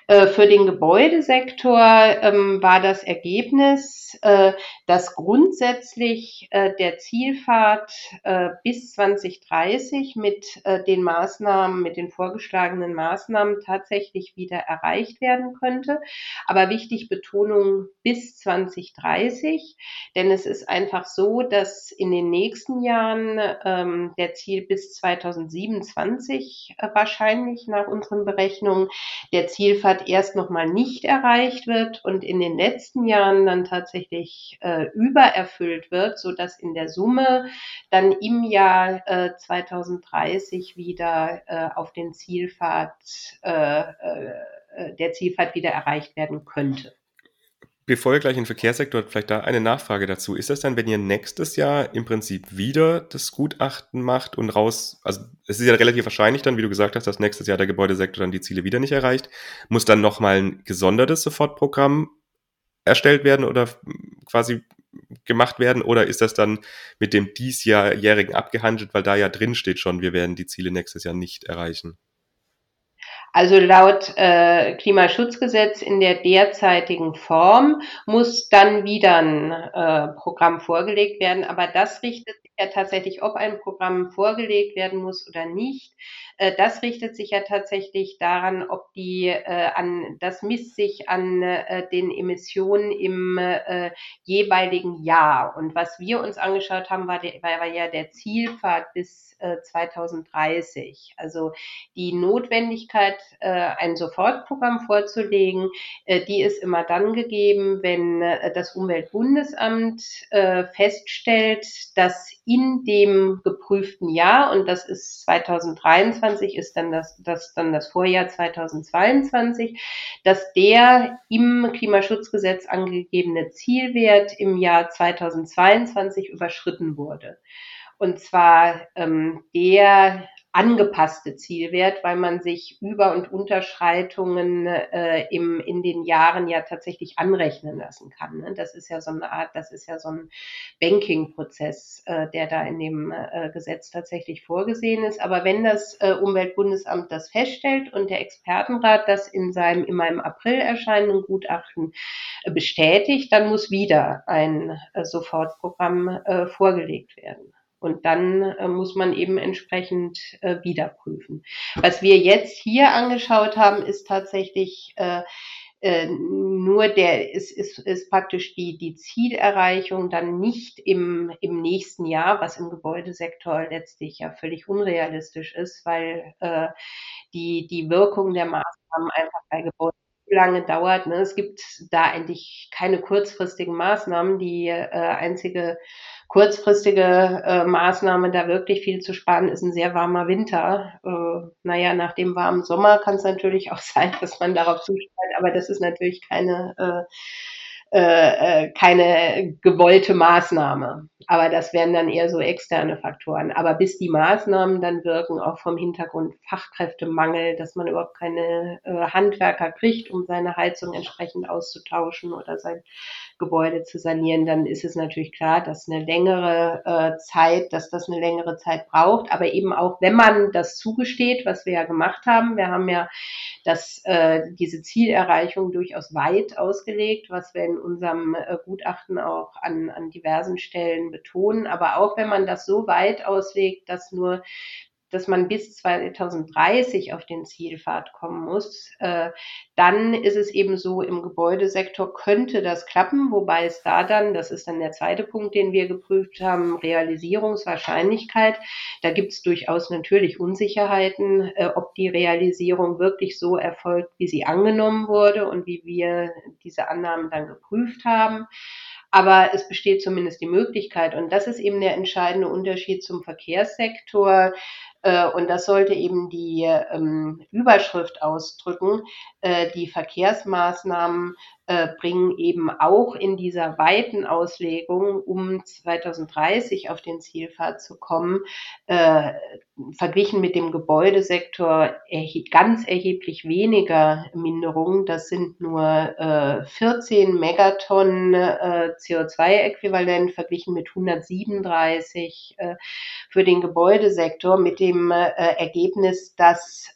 Äh, für den Gebäudesektor ähm, war das Ergebnis, äh, dass grundsätzlich äh, der Zielpfad äh, bis 2030 mit den Maßnahmen, mit den vorgeschlagenen Maßnahmen tatsächlich wieder erreicht werden könnte. Aber wichtig Betonung bis 2030, denn es ist einfach so, dass in den nächsten Jahren ähm, der Ziel bis 2027 äh, wahrscheinlich nach unseren Berechnungen der Zielpfad Grad erst nochmal nicht erreicht wird und in den letzten Jahren dann tatsächlich äh, übererfüllt wird, so dass in der Summe dann im Jahr äh, 2030 wieder äh, auf den Zielpfad, äh, äh, der Zielpfad wieder erreicht werden könnte. Bevor ihr gleich in den Verkehrssektor, vielleicht da eine Nachfrage dazu. Ist das dann, wenn ihr nächstes Jahr im Prinzip wieder das Gutachten macht und raus, also es ist ja relativ wahrscheinlich dann, wie du gesagt hast, dass nächstes Jahr der Gebäudesektor dann die Ziele wieder nicht erreicht, muss dann nochmal ein gesondertes Sofortprogramm erstellt werden oder quasi gemacht werden oder ist das dann mit dem diesjährigen abgehandelt, weil da ja drin steht schon, wir werden die Ziele nächstes Jahr nicht erreichen? Also laut äh, Klimaschutzgesetz in der derzeitigen Form muss dann wieder ein äh, Programm vorgelegt werden. Aber das richtet sich ja tatsächlich, ob ein Programm vorgelegt werden muss oder nicht, das richtet sich ja tatsächlich daran, ob die äh, an, das misst sich an äh, den Emissionen im äh, jeweiligen Jahr. Und was wir uns angeschaut haben, war, der, war ja der Zielpfad bis äh, 2030. Also die Notwendigkeit, äh, ein Sofortprogramm vorzulegen, äh, die ist immer dann gegeben, wenn äh, das Umweltbundesamt äh, feststellt, dass in dem geprüften Jahr, und das ist 2023, 2021 ist dann das, das, dann das Vorjahr 2022, dass der im Klimaschutzgesetz angegebene Zielwert im Jahr 2022 überschritten wurde. Und zwar ähm, der angepasste Zielwert, weil man sich Über- und Unterschreitungen äh, im, in den Jahren ja tatsächlich anrechnen lassen kann. Ne? Das ist ja so eine Art, das ist ja so ein Banking-Prozess, äh, der da in dem äh, Gesetz tatsächlich vorgesehen ist. Aber wenn das äh, Umweltbundesamt das feststellt und der Expertenrat das in seinem immer im April erscheinenden Gutachten äh, bestätigt, dann muss wieder ein äh, Sofortprogramm äh, vorgelegt werden. Und dann äh, muss man eben entsprechend äh, wieder prüfen. Was wir jetzt hier angeschaut haben, ist tatsächlich äh, äh, nur der ist, ist, ist praktisch die, die Zielerreichung dann nicht im, im nächsten Jahr, was im Gebäudesektor letztlich ja völlig unrealistisch ist, weil äh, die, die Wirkung der Maßnahmen einfach bei Gebäuden lange dauert. Ne? Es gibt da eigentlich keine kurzfristigen Maßnahmen. Die äh, einzige kurzfristige äh, Maßnahme, da wirklich viel zu sparen, ist ein sehr warmer Winter. Äh, naja, nach dem warmen Sommer kann es natürlich auch sein, dass man darauf zusteuert, aber das ist natürlich keine äh, äh, äh, keine gewollte Maßnahme. Aber das wären dann eher so externe Faktoren. Aber bis die Maßnahmen dann wirken, auch vom Hintergrund Fachkräftemangel, dass man überhaupt keine äh, Handwerker kriegt, um seine Heizung entsprechend auszutauschen oder sein Gebäude zu sanieren, dann ist es natürlich klar, dass eine längere äh, Zeit, dass das eine längere Zeit braucht. Aber eben auch, wenn man das zugesteht, was wir ja gemacht haben, wir haben ja das, äh, diese Zielerreichung durchaus weit ausgelegt, was wir in unserem äh, Gutachten auch an, an diversen Stellen betonen. Aber auch wenn man das so weit auslegt, dass nur dass man bis 2030 auf den Zielpfad kommen muss, äh, dann ist es eben so, im Gebäudesektor könnte das klappen, wobei es da dann, das ist dann der zweite Punkt, den wir geprüft haben, Realisierungswahrscheinlichkeit. Da gibt es durchaus natürlich Unsicherheiten, äh, ob die Realisierung wirklich so erfolgt, wie sie angenommen wurde und wie wir diese Annahmen dann geprüft haben. Aber es besteht zumindest die Möglichkeit. Und das ist eben der entscheidende Unterschied zum Verkehrssektor. Äh, und das sollte eben die ähm, Überschrift ausdrücken. Äh, die Verkehrsmaßnahmen äh, bringen eben auch in dieser weiten Auslegung, um 2030 auf den Zielpfad zu kommen, äh, verglichen mit dem Gebäudesektor erhe ganz erheblich weniger Minderungen. Das sind nur äh, 14 Megatonnen äh, CO2-Äquivalent verglichen mit 137 äh, für den Gebäudesektor mit dem Ergebnis, dass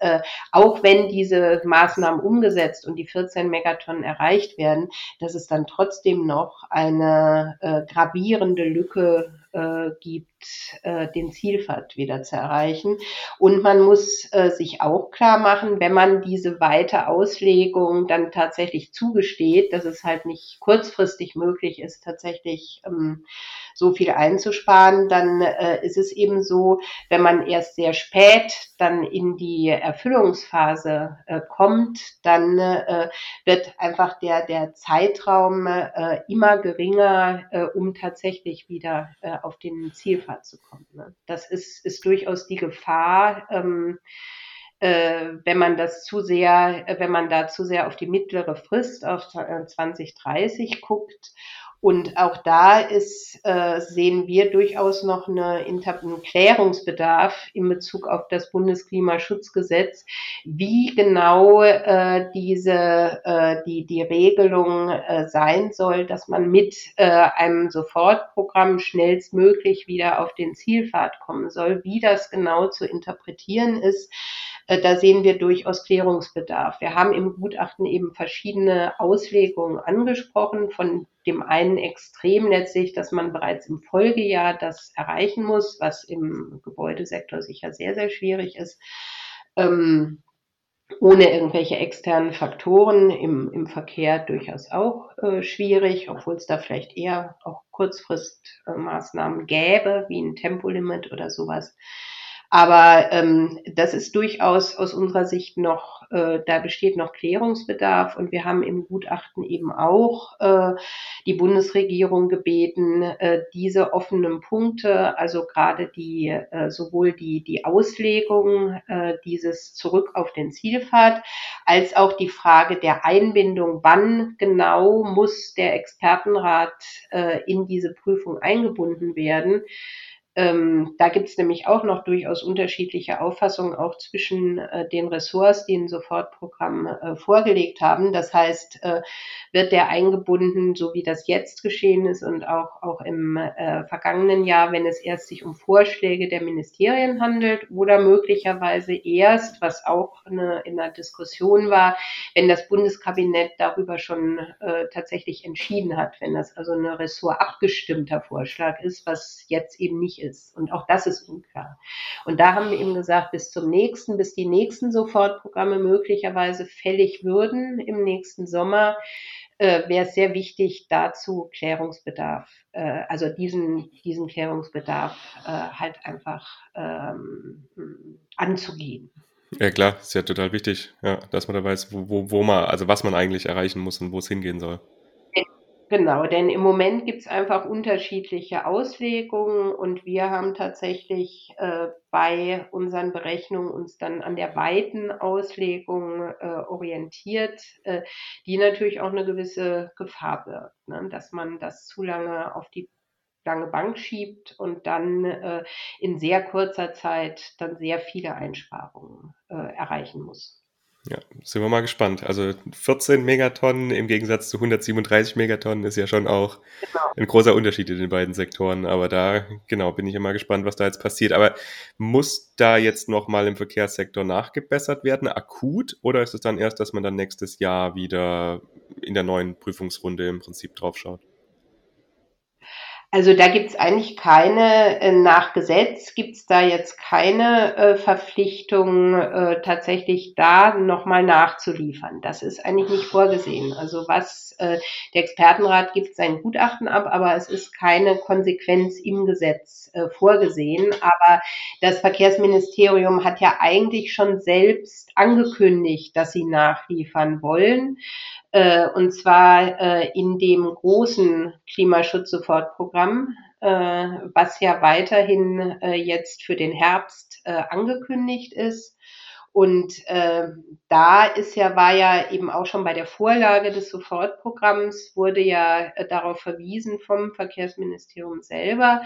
auch wenn diese Maßnahmen umgesetzt und die 14 Megatonnen erreicht werden, dass es dann trotzdem noch eine äh, gravierende Lücke äh, gibt, äh, den Zielpfad wieder zu erreichen. Und man muss äh, sich auch klar machen, wenn man diese weite Auslegung dann tatsächlich zugesteht, dass es halt nicht kurzfristig möglich ist, tatsächlich ähm, so viel einzusparen, dann äh, ist es eben so, wenn man erst sehr spät dann in die Erfüllungsphase äh, kommt, dann äh, wird einfach der, der Zeitraum äh, immer geringer, äh, um tatsächlich wieder äh, auf den Zielpfad zu kommen. Ne? Das ist, ist durchaus die Gefahr. Ähm, äh, wenn man das zu sehr, wenn man da zu sehr auf die mittlere Frist auf 2030 guckt und auch da ist, äh, sehen wir durchaus noch eine, einen Klärungsbedarf in Bezug auf das Bundesklimaschutzgesetz, wie genau äh, diese äh, die die Regelung äh, sein soll, dass man mit äh, einem Sofortprogramm schnellstmöglich wieder auf den Zielpfad kommen soll, wie das genau zu interpretieren ist. Äh, da sehen wir durchaus Klärungsbedarf. Wir haben im Gutachten eben verschiedene Auslegungen angesprochen, von dem einen Extrem letztlich, dass man bereits im Folgejahr das erreichen muss, was im Gebäudesektor sicher sehr, sehr schwierig ist. Ähm, ohne irgendwelche externen Faktoren im, im Verkehr durchaus auch äh, schwierig, obwohl es da vielleicht eher auch Kurzfristmaßnahmen gäbe, wie ein Tempolimit oder sowas. Aber ähm, das ist durchaus aus unserer Sicht noch, äh, da besteht noch Klärungsbedarf und wir haben im Gutachten eben auch äh, die Bundesregierung gebeten, äh, diese offenen Punkte, also gerade die äh, sowohl die die Auslegung äh, dieses zurück auf den Zielpfad als auch die Frage der Einbindung, wann genau muss der Expertenrat äh, in diese Prüfung eingebunden werden ähm, da gibt es nämlich auch noch durchaus unterschiedliche Auffassungen, auch zwischen äh, den Ressorts, die ein Sofortprogramm äh, vorgelegt haben. Das heißt, äh, wird der eingebunden, so wie das jetzt geschehen ist und auch, auch im äh, vergangenen Jahr, wenn es erst sich um Vorschläge der Ministerien handelt oder möglicherweise erst, was auch eine, in der Diskussion war, wenn das Bundeskabinett darüber schon äh, tatsächlich entschieden hat, wenn das also ein Ressort abgestimmter Vorschlag ist, was jetzt eben nicht ist ist. Und auch das ist unklar. Und da haben wir eben gesagt, bis zum nächsten, bis die nächsten Sofortprogramme möglicherweise fällig würden im nächsten Sommer, äh, wäre es sehr wichtig, dazu Klärungsbedarf, äh, also diesen, diesen Klärungsbedarf äh, halt einfach ähm, anzugehen. Ja klar, ist ja total wichtig, ja, dass man da weiß, wo, wo, wo man, also was man eigentlich erreichen muss und wo es hingehen soll. Genau, denn im Moment gibt es einfach unterschiedliche Auslegungen und wir haben tatsächlich äh, bei unseren Berechnungen uns dann an der weiten Auslegung äh, orientiert, äh, die natürlich auch eine gewisse Gefahr birgt, ne? dass man das zu lange auf die lange Bank schiebt und dann äh, in sehr kurzer Zeit dann sehr viele Einsparungen äh, erreichen muss. Ja, sind wir mal gespannt. Also 14 Megatonnen im Gegensatz zu 137 Megatonnen ist ja schon auch genau. ein großer Unterschied in den beiden Sektoren. Aber da, genau, bin ich immer gespannt, was da jetzt passiert. Aber muss da jetzt nochmal im Verkehrssektor nachgebessert werden, akut? Oder ist es dann erst, dass man dann nächstes Jahr wieder in der neuen Prüfungsrunde im Prinzip drauf schaut? Also da gibt es eigentlich keine, äh, nach Gesetz gibt es da jetzt keine äh, Verpflichtung, äh, tatsächlich da nochmal nachzuliefern. Das ist eigentlich nicht vorgesehen. Also was äh, der Expertenrat gibt sein Gutachten ab, aber es ist keine Konsequenz im Gesetz äh, vorgesehen. Aber das Verkehrsministerium hat ja eigentlich schon selbst angekündigt, dass sie nachliefern wollen. Äh, und zwar äh, in dem großen Klimaschutz-Sofortprogramm, äh, was ja weiterhin äh, jetzt für den Herbst äh, angekündigt ist. Und äh, da ist ja, war ja eben auch schon bei der Vorlage des Sofortprogramms wurde ja darauf verwiesen vom Verkehrsministerium selber,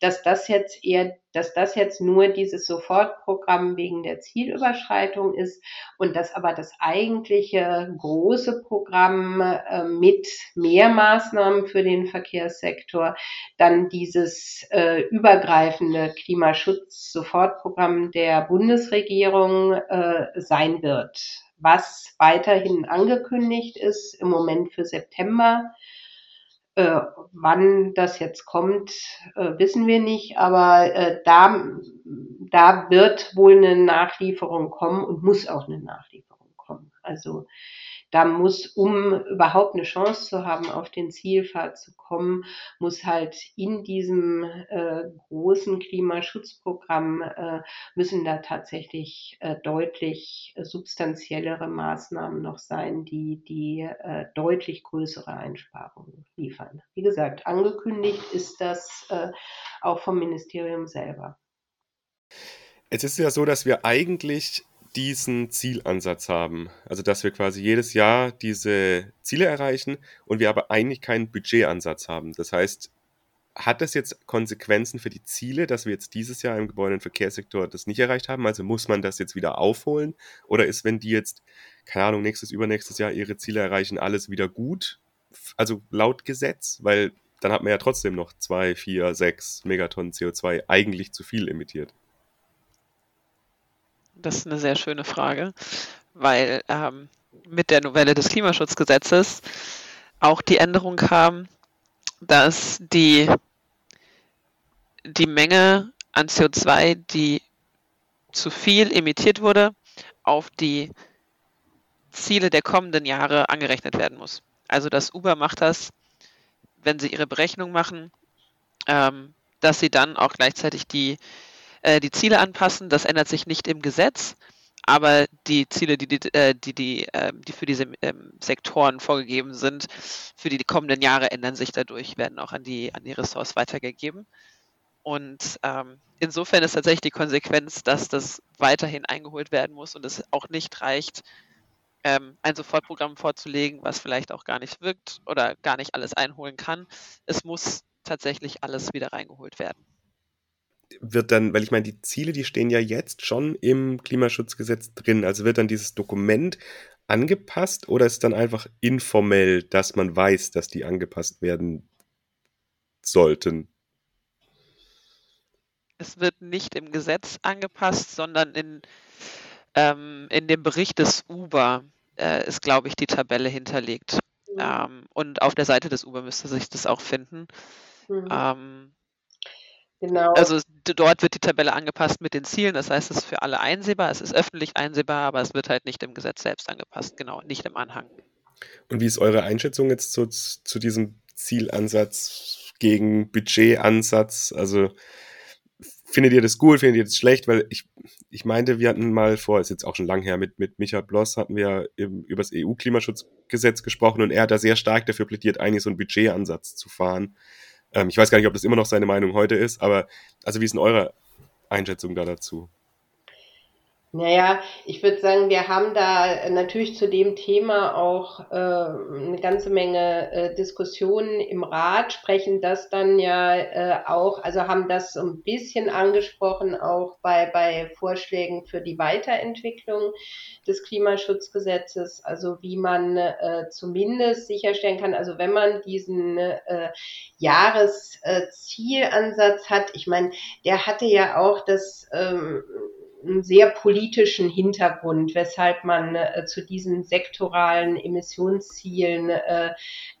dass das jetzt eher, dass das jetzt nur dieses Sofortprogramm wegen der Zielüberschreitung ist und dass aber das eigentliche große Programm äh, mit mehr Maßnahmen für den Verkehrssektor dann dieses äh, übergreifende Klimaschutz-Sofortprogramm der Bundesregierung äh, sein wird. Was weiterhin angekündigt ist, im Moment für September. Äh, wann das jetzt kommt, äh, wissen wir nicht, aber äh, da, da wird wohl eine Nachlieferung kommen und muss auch eine Nachlieferung kommen. Also da muss, um überhaupt eine Chance zu haben, auf den Zielpfad zu kommen, muss halt in diesem äh, großen Klimaschutzprogramm äh, müssen da tatsächlich äh, deutlich substanziellere Maßnahmen noch sein, die, die äh, deutlich größere Einsparungen liefern. Wie gesagt, angekündigt ist das äh, auch vom Ministerium selber. Es ist ja so, dass wir eigentlich diesen Zielansatz haben. Also dass wir quasi jedes Jahr diese Ziele erreichen und wir aber eigentlich keinen Budgetansatz haben. Das heißt, hat das jetzt Konsequenzen für die Ziele, dass wir jetzt dieses Jahr im Gebäude- und Verkehrssektor das nicht erreicht haben? Also muss man das jetzt wieder aufholen? Oder ist, wenn die jetzt, keine Ahnung, nächstes, übernächstes Jahr ihre Ziele erreichen, alles wieder gut? Also laut Gesetz? Weil dann hat man ja trotzdem noch zwei, vier, sechs Megatonnen CO2 eigentlich zu viel emittiert. Das ist eine sehr schöne Frage, weil ähm, mit der Novelle des Klimaschutzgesetzes auch die Änderung kam, dass die, die Menge an CO2, die zu viel emittiert wurde, auf die Ziele der kommenden Jahre angerechnet werden muss. Also das Uber macht das, wenn sie ihre Berechnung machen, ähm, dass sie dann auch gleichzeitig die äh, die Ziele anpassen. Das ändert sich nicht im Gesetz, aber die Ziele, die, die, äh, die, die, ähm, die für diese ähm, Sektoren vorgegeben sind, für die kommenden Jahre ändern sich dadurch, werden auch an die, an die Ressorts weitergegeben. Und ähm, insofern ist tatsächlich die Konsequenz, dass das weiterhin eingeholt werden muss und es auch nicht reicht, ähm, ein Sofortprogramm vorzulegen, was vielleicht auch gar nicht wirkt oder gar nicht alles einholen kann. Es muss tatsächlich alles wieder reingeholt werden wird dann, weil ich meine, die Ziele, die stehen ja jetzt schon im Klimaschutzgesetz drin. Also wird dann dieses Dokument angepasst oder ist dann einfach informell, dass man weiß, dass die angepasst werden sollten? Es wird nicht im Gesetz angepasst, sondern in, ähm, in dem Bericht des Uber äh, ist, glaube ich, die Tabelle hinterlegt. Mhm. Ähm, und auf der Seite des Uber müsste sich das auch finden. Mhm. Ähm, Genau. Also dort wird die Tabelle angepasst mit den Zielen, das heißt, es ist für alle einsehbar, es ist öffentlich einsehbar, aber es wird halt nicht im Gesetz selbst angepasst, genau, nicht im Anhang. Und wie ist eure Einschätzung jetzt zu, zu diesem Zielansatz gegen Budgetansatz? Also findet ihr das gut, findet ihr das schlecht? Weil ich, ich meinte, wir hatten mal vor, ist jetzt auch schon lang her, mit, mit Michael Bloss hatten wir über das EU-Klimaschutzgesetz gesprochen und er hat da sehr stark dafür plädiert, eigentlich so einen Budgetansatz zu fahren. Ähm, ich weiß gar nicht, ob das immer noch seine Meinung heute ist, aber also wie ist denn eure Einschätzung da dazu? Naja, ich würde sagen, wir haben da natürlich zu dem Thema auch äh, eine ganze Menge äh, Diskussionen im Rat, sprechen das dann ja äh, auch, also haben das so ein bisschen angesprochen, auch bei, bei Vorschlägen für die Weiterentwicklung des Klimaschutzgesetzes, also wie man äh, zumindest sicherstellen kann, also wenn man diesen äh, Jahreszielansatz hat, ich meine, der hatte ja auch das ähm, einen sehr politischen Hintergrund, weshalb man äh, zu diesen sektoralen Emissionszielen äh,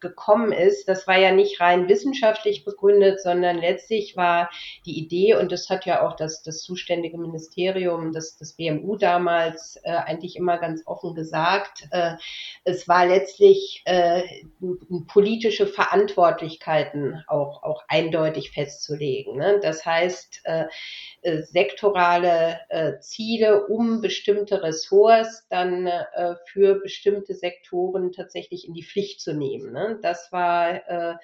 gekommen ist. Das war ja nicht rein wissenschaftlich begründet, sondern letztlich war die Idee, und das hat ja auch das, das zuständige Ministerium, das, das BMU damals äh, eigentlich immer ganz offen gesagt, äh, es war letztlich äh, politische Verantwortlichkeiten auch, auch eindeutig festzulegen. Ne? Das heißt, äh, sektorale Ziele, um bestimmte Ressorts dann äh, für bestimmte Sektoren tatsächlich in die Pflicht zu nehmen. Ne? Das war äh,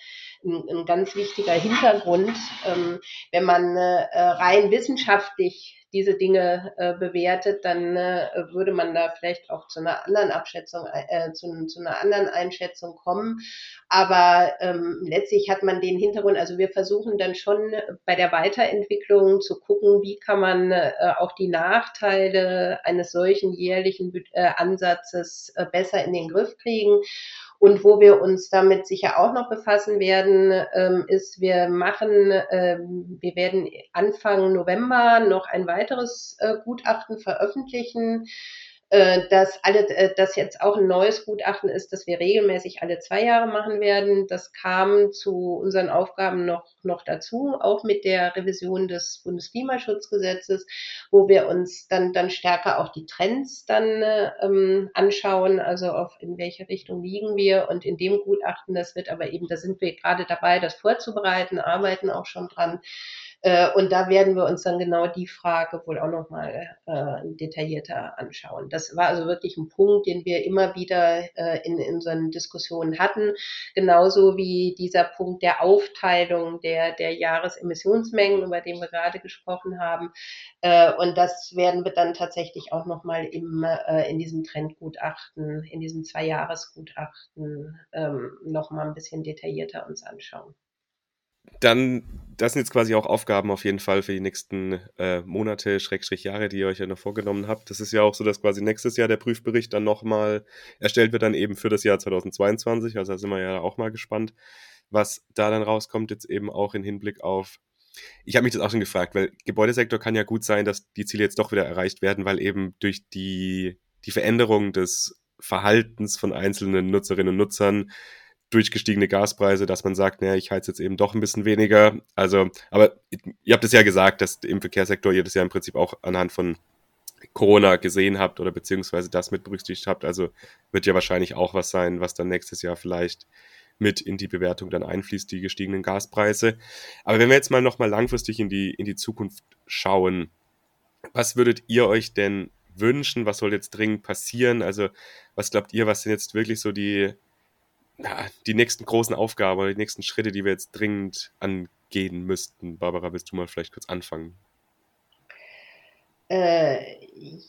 ein, ein, ganz wichtiger Hintergrund. Ähm, wenn man äh, rein wissenschaftlich diese Dinge äh, bewertet, dann äh, würde man da vielleicht auch zu einer anderen Abschätzung, äh, zu, zu einer anderen Einschätzung kommen. Aber ähm, letztlich hat man den Hintergrund, also wir versuchen dann schon bei der Weiterentwicklung zu gucken, wie kann man äh, auch die Nachteile eines solchen jährlichen äh, Ansatzes äh, besser in den Griff kriegen. Und wo wir uns damit sicher auch noch befassen werden, ähm, ist, wir machen, ähm, wir werden Anfang November noch ein weiteres äh, Gutachten veröffentlichen dass alle, äh, dass jetzt auch ein neues Gutachten ist, dass wir regelmäßig alle zwei Jahre machen werden. Das kam zu unseren Aufgaben noch, noch dazu, auch mit der Revision des Bundesklimaschutzgesetzes, wo wir uns dann, dann stärker auch die Trends dann ähm, anschauen, also auf in welche Richtung liegen wir. Und in dem Gutachten, das wird aber eben, da sind wir gerade dabei, das vorzubereiten, arbeiten auch schon dran äh, und da werden wir uns dann genau die Frage wohl auch nochmal äh, detaillierter anschauen. Das war also wirklich ein Punkt, den wir immer wieder äh, in, in unseren Diskussionen hatten. Genauso wie dieser Punkt der Aufteilung der, der Jahresemissionsmengen, über den wir gerade gesprochen haben. Äh, und das werden wir dann tatsächlich auch nochmal im, äh, in diesem Trendgutachten, in diesem Zweijahresgutachten ähm, nochmal ein bisschen detaillierter uns anschauen dann, das sind jetzt quasi auch Aufgaben auf jeden Fall für die nächsten äh, Monate, Schrägstrich Jahre, die ihr euch ja noch vorgenommen habt. Das ist ja auch so, dass quasi nächstes Jahr der Prüfbericht dann nochmal erstellt wird, dann eben für das Jahr 2022. Also da sind wir ja auch mal gespannt, was da dann rauskommt, jetzt eben auch in Hinblick auf ich habe mich das auch schon gefragt, weil Gebäudesektor kann ja gut sein, dass die Ziele jetzt doch wieder erreicht werden, weil eben durch die, die Veränderung des Verhaltens von einzelnen Nutzerinnen und Nutzern durch gestiegene Gaspreise, dass man sagt, naja, ich heize jetzt eben doch ein bisschen weniger. Also, aber ihr habt es ja gesagt, dass im Verkehrssektor ihr das ja im Prinzip auch anhand von Corona gesehen habt oder beziehungsweise das mit berücksichtigt habt. Also wird ja wahrscheinlich auch was sein, was dann nächstes Jahr vielleicht mit in die Bewertung dann einfließt, die gestiegenen Gaspreise. Aber wenn wir jetzt mal nochmal langfristig in die, in die Zukunft schauen, was würdet ihr euch denn wünschen? Was soll jetzt dringend passieren? Also was glaubt ihr, was sind jetzt wirklich so die ja, die nächsten großen Aufgaben die nächsten Schritte, die wir jetzt dringend angehen müssten? Barbara, willst du mal vielleicht kurz anfangen? Äh,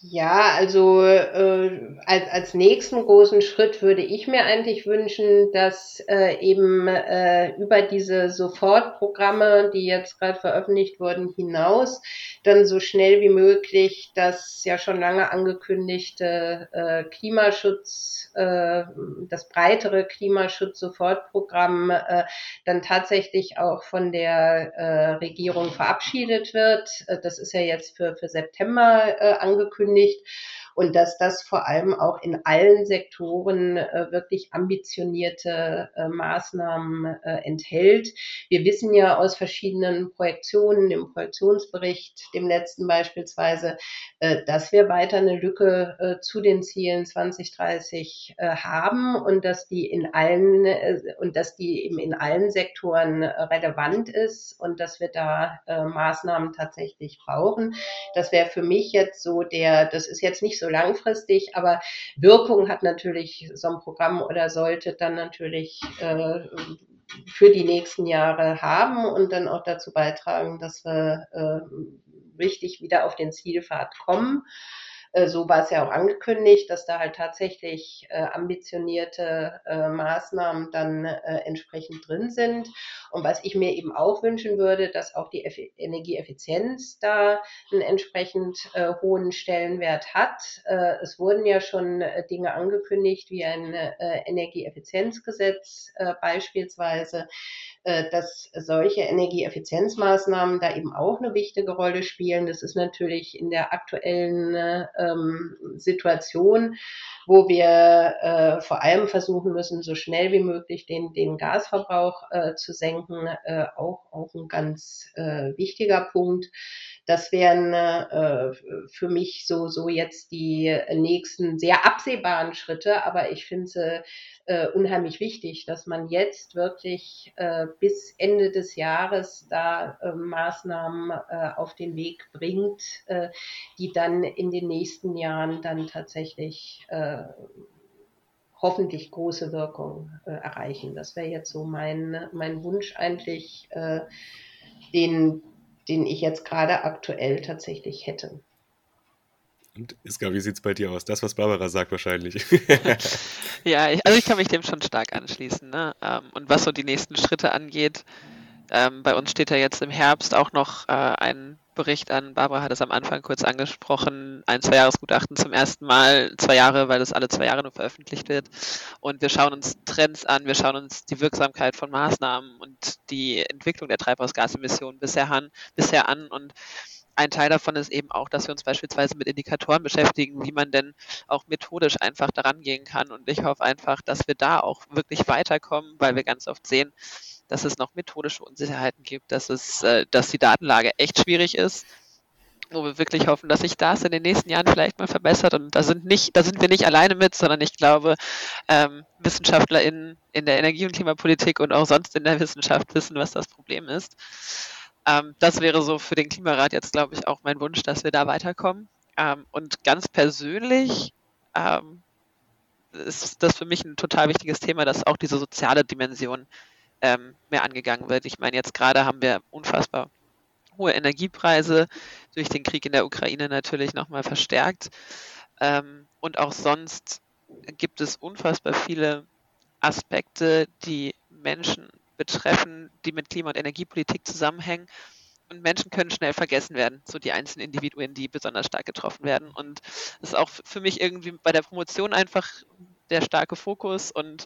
ja, also äh, als, als nächsten großen Schritt würde ich mir eigentlich wünschen, dass äh, eben äh, über diese Sofortprogramme, die jetzt gerade veröffentlicht wurden, hinaus dann so schnell wie möglich das ja schon lange angekündigte äh, Klimaschutz, äh, das breitere Klimaschutz-Sofortprogramm äh, dann tatsächlich auch von der äh, Regierung verabschiedet wird. Äh, das ist ja jetzt für, für September äh, angekündigt. Und dass das vor allem auch in allen Sektoren äh, wirklich ambitionierte äh, Maßnahmen äh, enthält. Wir wissen ja aus verschiedenen Projektionen, dem Projektionsbericht, dem letzten beispielsweise, äh, dass wir weiter eine Lücke äh, zu den Zielen 2030 äh, haben und dass die in allen und dass die eben in allen Sektoren relevant ist und dass wir da Maßnahmen tatsächlich brauchen. Das wäre für mich jetzt so der, das ist jetzt nicht so langfristig, aber Wirkung hat natürlich so ein Programm oder sollte dann natürlich für die nächsten Jahre haben und dann auch dazu beitragen, dass wir äh, richtig wieder auf den Zielpfad kommen. Äh, so war es ja auch angekündigt, dass da halt tatsächlich äh, ambitionierte äh, Maßnahmen dann entsprechend drin sind. Und was ich mir eben auch wünschen würde, dass auch die Eff Energieeffizienz da einen entsprechend hohen Stellenwert hat. Es wurden ja schon Dinge angekündigt, wie ein Energieeffizienzgesetz beispielsweise dass solche Energieeffizienzmaßnahmen da eben auch eine wichtige Rolle spielen. Das ist natürlich in der aktuellen ähm, Situation, wo wir äh, vor allem versuchen müssen, so schnell wie möglich den, den Gasverbrauch äh, zu senken, äh, auch, auch ein ganz äh, wichtiger Punkt. Das wären äh, für mich so, so jetzt die nächsten sehr absehbaren Schritte, aber ich finde sie äh, unheimlich wichtig, dass man jetzt wirklich äh, bis Ende des Jahres da äh, Maßnahmen äh, auf den Weg bringt, äh, die dann in den nächsten Jahren dann tatsächlich äh, hoffentlich große Wirkung äh, erreichen. Das wäre jetzt so mein, mein Wunsch eigentlich, äh, den, den ich jetzt gerade aktuell tatsächlich hätte. Und Iska, wie sieht es bei dir aus? Das, was Barbara sagt, wahrscheinlich. ja, ich, also ich kann mich dem schon stark anschließen. Ne? Ähm, und was so die nächsten Schritte angeht, ähm, bei uns steht ja jetzt im Herbst auch noch äh, ein Bericht an. Barbara hat es am Anfang kurz angesprochen. Ein Zwei-Jahres-Gutachten zum ersten Mal. Zwei Jahre, weil das alle zwei Jahre nur veröffentlicht wird. Und wir schauen uns Trends an, wir schauen uns die Wirksamkeit von Maßnahmen und die Entwicklung der Treibhausgasemissionen bisher an. Bisher an und ein Teil davon ist eben auch, dass wir uns beispielsweise mit Indikatoren beschäftigen, wie man denn auch methodisch einfach daran gehen kann. Und ich hoffe einfach, dass wir da auch wirklich weiterkommen, weil wir ganz oft sehen, dass es noch methodische Unsicherheiten gibt, dass es, äh, dass die Datenlage echt schwierig ist wo wir wirklich hoffen, dass sich das in den nächsten Jahren vielleicht mal verbessert. Und da sind nicht, da sind wir nicht alleine mit, sondern ich glaube, ähm, WissenschaftlerInnen in der Energie- und Klimapolitik und auch sonst in der Wissenschaft wissen, was das Problem ist. Ähm, das wäre so für den Klimarat jetzt, glaube ich, auch mein Wunsch, dass wir da weiterkommen. Ähm, und ganz persönlich ähm, ist das für mich ein total wichtiges Thema, dass auch diese soziale Dimension ähm, mehr angegangen wird. Ich meine, jetzt gerade haben wir unfassbar hohe Energiepreise, durch den Krieg in der Ukraine natürlich nochmal verstärkt. Ähm, und auch sonst gibt es unfassbar viele Aspekte, die Menschen betreffen, die mit Klima- und Energiepolitik zusammenhängen. Und Menschen können schnell vergessen werden, so die einzelnen Individuen, die besonders stark getroffen werden. Und das ist auch für mich irgendwie bei der Promotion einfach der starke Fokus. Und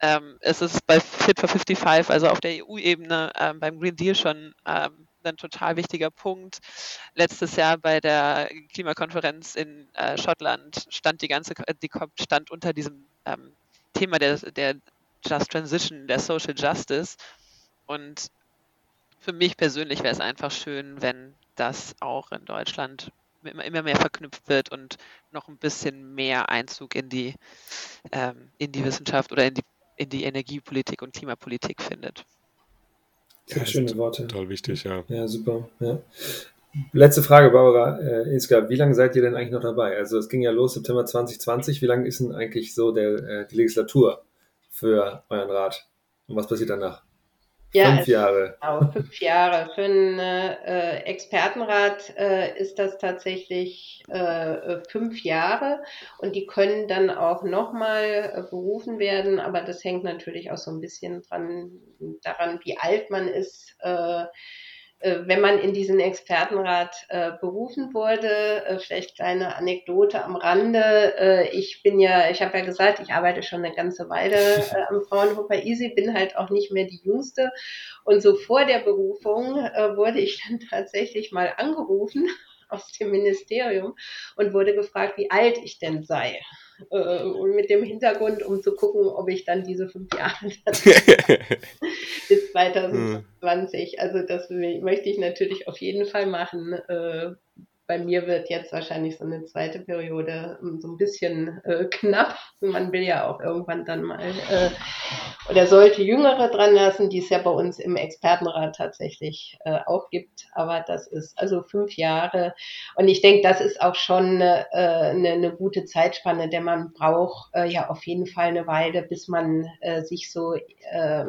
ähm, es ist bei Fit for 55, also auf der EU-Ebene, ähm, beim Green Deal schon ähm, ein total wichtiger Punkt. Letztes Jahr bei der Klimakonferenz in äh, Schottland stand die ganze, die COP stand unter diesem ähm, Thema der, der Just Transition, der Social Justice. Und für mich persönlich wäre es einfach schön, wenn das auch in Deutschland immer mehr verknüpft wird und noch ein bisschen mehr Einzug in die, ähm, in die Wissenschaft oder in die, in die Energiepolitik und Klimapolitik findet. Sehr ja, schöne Worte. Toll wichtig, ja. Ja, super. Ja. Letzte Frage, Barbara äh, Iska. Wie lange seid ihr denn eigentlich noch dabei? Also es ging ja los September 2020. Wie lange ist denn eigentlich so der, äh, die Legislatur? für euren Rat? Und was passiert danach? Ja, fünf Jahre. Genau, fünf Jahre. Für einen äh, Expertenrat äh, ist das tatsächlich äh, fünf Jahre und die können dann auch nochmal äh, berufen werden, aber das hängt natürlich auch so ein bisschen dran, daran, wie alt man ist. Äh, wenn man in diesen Expertenrat äh, berufen wurde, äh, vielleicht kleine Anekdote am Rande. Äh, ich bin ja, ich habe ja gesagt, ich arbeite schon eine ganze Weile äh, am Fraunhofer Easy, bin halt auch nicht mehr die Jüngste. Und so vor der Berufung äh, wurde ich dann tatsächlich mal angerufen aus dem Ministerium und wurde gefragt, wie alt ich denn sei. Äh, und mit dem Hintergrund, um zu gucken, ob ich dann diese fünf Jahre bis 2020, also das möchte ich natürlich auf jeden Fall machen. Äh, bei mir wird jetzt wahrscheinlich so eine zweite Periode ähm, so ein bisschen äh, knapp. Man will ja auch irgendwann dann mal äh, oder sollte Jüngere dran lassen, die es ja bei uns im Expertenrat tatsächlich äh, auch gibt. Aber das ist also fünf Jahre. Und ich denke, das ist auch schon äh, eine, eine gute Zeitspanne, denn man braucht äh, ja auf jeden Fall eine Weile, bis man äh, sich so äh,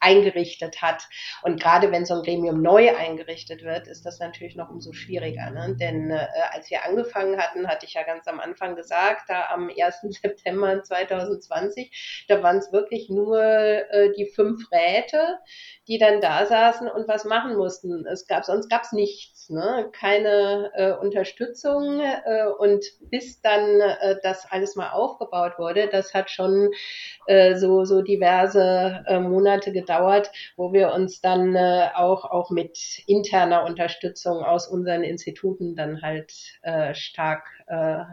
eingerichtet hat. Und gerade wenn so ein Gremium neu eingerichtet wird, ist das natürlich noch umso schwieriger. Ne? Denn äh, als wir angefangen hatten, hatte ich ja ganz am Anfang gesagt, da am 1. September 2020, da waren es wirklich nur äh, die fünf Räte, die dann da saßen und was machen mussten. Es gab, sonst gab es nichts, ne? keine äh, Unterstützung äh, und bis dann äh, das alles mal aufgebaut wurde, das hat schon äh, so, so diverse äh, Monate gedauert, wo wir uns dann äh, auch, auch mit interner Unterstützung aus unseren Instituten dann halt äh, stark äh,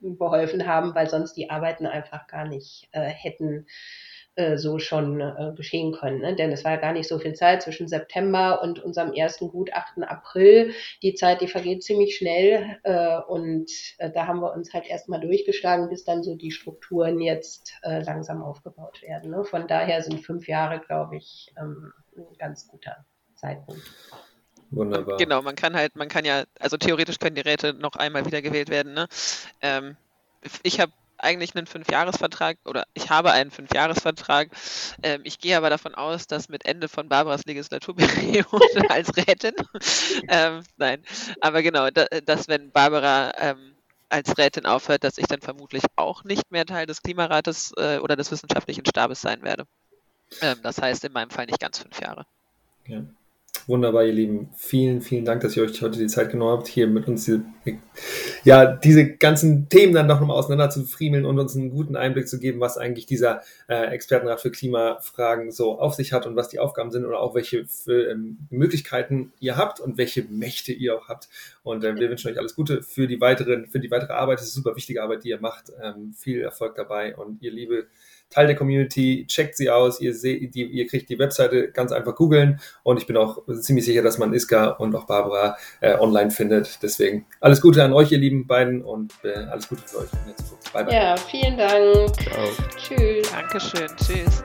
beholfen haben, weil sonst die Arbeiten einfach gar nicht äh, hätten äh, so schon äh, geschehen können. Ne? Denn es war ja gar nicht so viel Zeit zwischen September und unserem ersten Gutachten April. Die Zeit, die vergeht ziemlich schnell äh, und äh, da haben wir uns halt erstmal durchgeschlagen, bis dann so die Strukturen jetzt äh, langsam aufgebaut werden. Ne? Von daher sind fünf Jahre, glaube ich, ähm, ein ganz guter Zeitpunkt. Wunderbar. Genau, man kann halt, man kann ja, also theoretisch können die Räte noch einmal wiedergewählt werden. Ne? Ähm, ich habe eigentlich einen Fünfjahresvertrag oder ich habe einen Fünfjahresvertrag. Ähm, ich gehe aber davon aus, dass mit Ende von Barbaras Legislaturperiode als Rätin, ähm, nein, aber genau, da, dass wenn Barbara ähm, als Rätin aufhört, dass ich dann vermutlich auch nicht mehr Teil des Klimarates äh, oder des wissenschaftlichen Stabes sein werde. Ähm, das heißt in meinem Fall nicht ganz fünf Jahre. Ja. Wunderbar, ihr Lieben. Vielen, vielen Dank, dass ihr euch heute die Zeit genommen habt, hier mit uns diese, ja, diese ganzen Themen dann noch mal auseinander zu friemeln und uns einen guten Einblick zu geben, was eigentlich dieser äh, Expertenrat für Klimafragen so auf sich hat und was die Aufgaben sind oder auch welche für, ähm, Möglichkeiten ihr habt und welche Mächte ihr auch habt. Und äh, wir wünschen euch alles Gute für die weiteren, für die weitere Arbeit. Das ist super wichtige Arbeit, die ihr macht. Ähm, viel Erfolg dabei und ihr liebe Teil der Community, checkt sie aus, ihr, seht, die, ihr kriegt die Webseite ganz einfach googeln und ich bin auch ziemlich sicher, dass man Iska und auch Barbara äh, online findet. Deswegen alles Gute an euch, ihr lieben beiden und äh, alles Gute für euch Bye, bye. Ja, vielen Dank. Ciao. Tschüss. Dankeschön. Tschüss.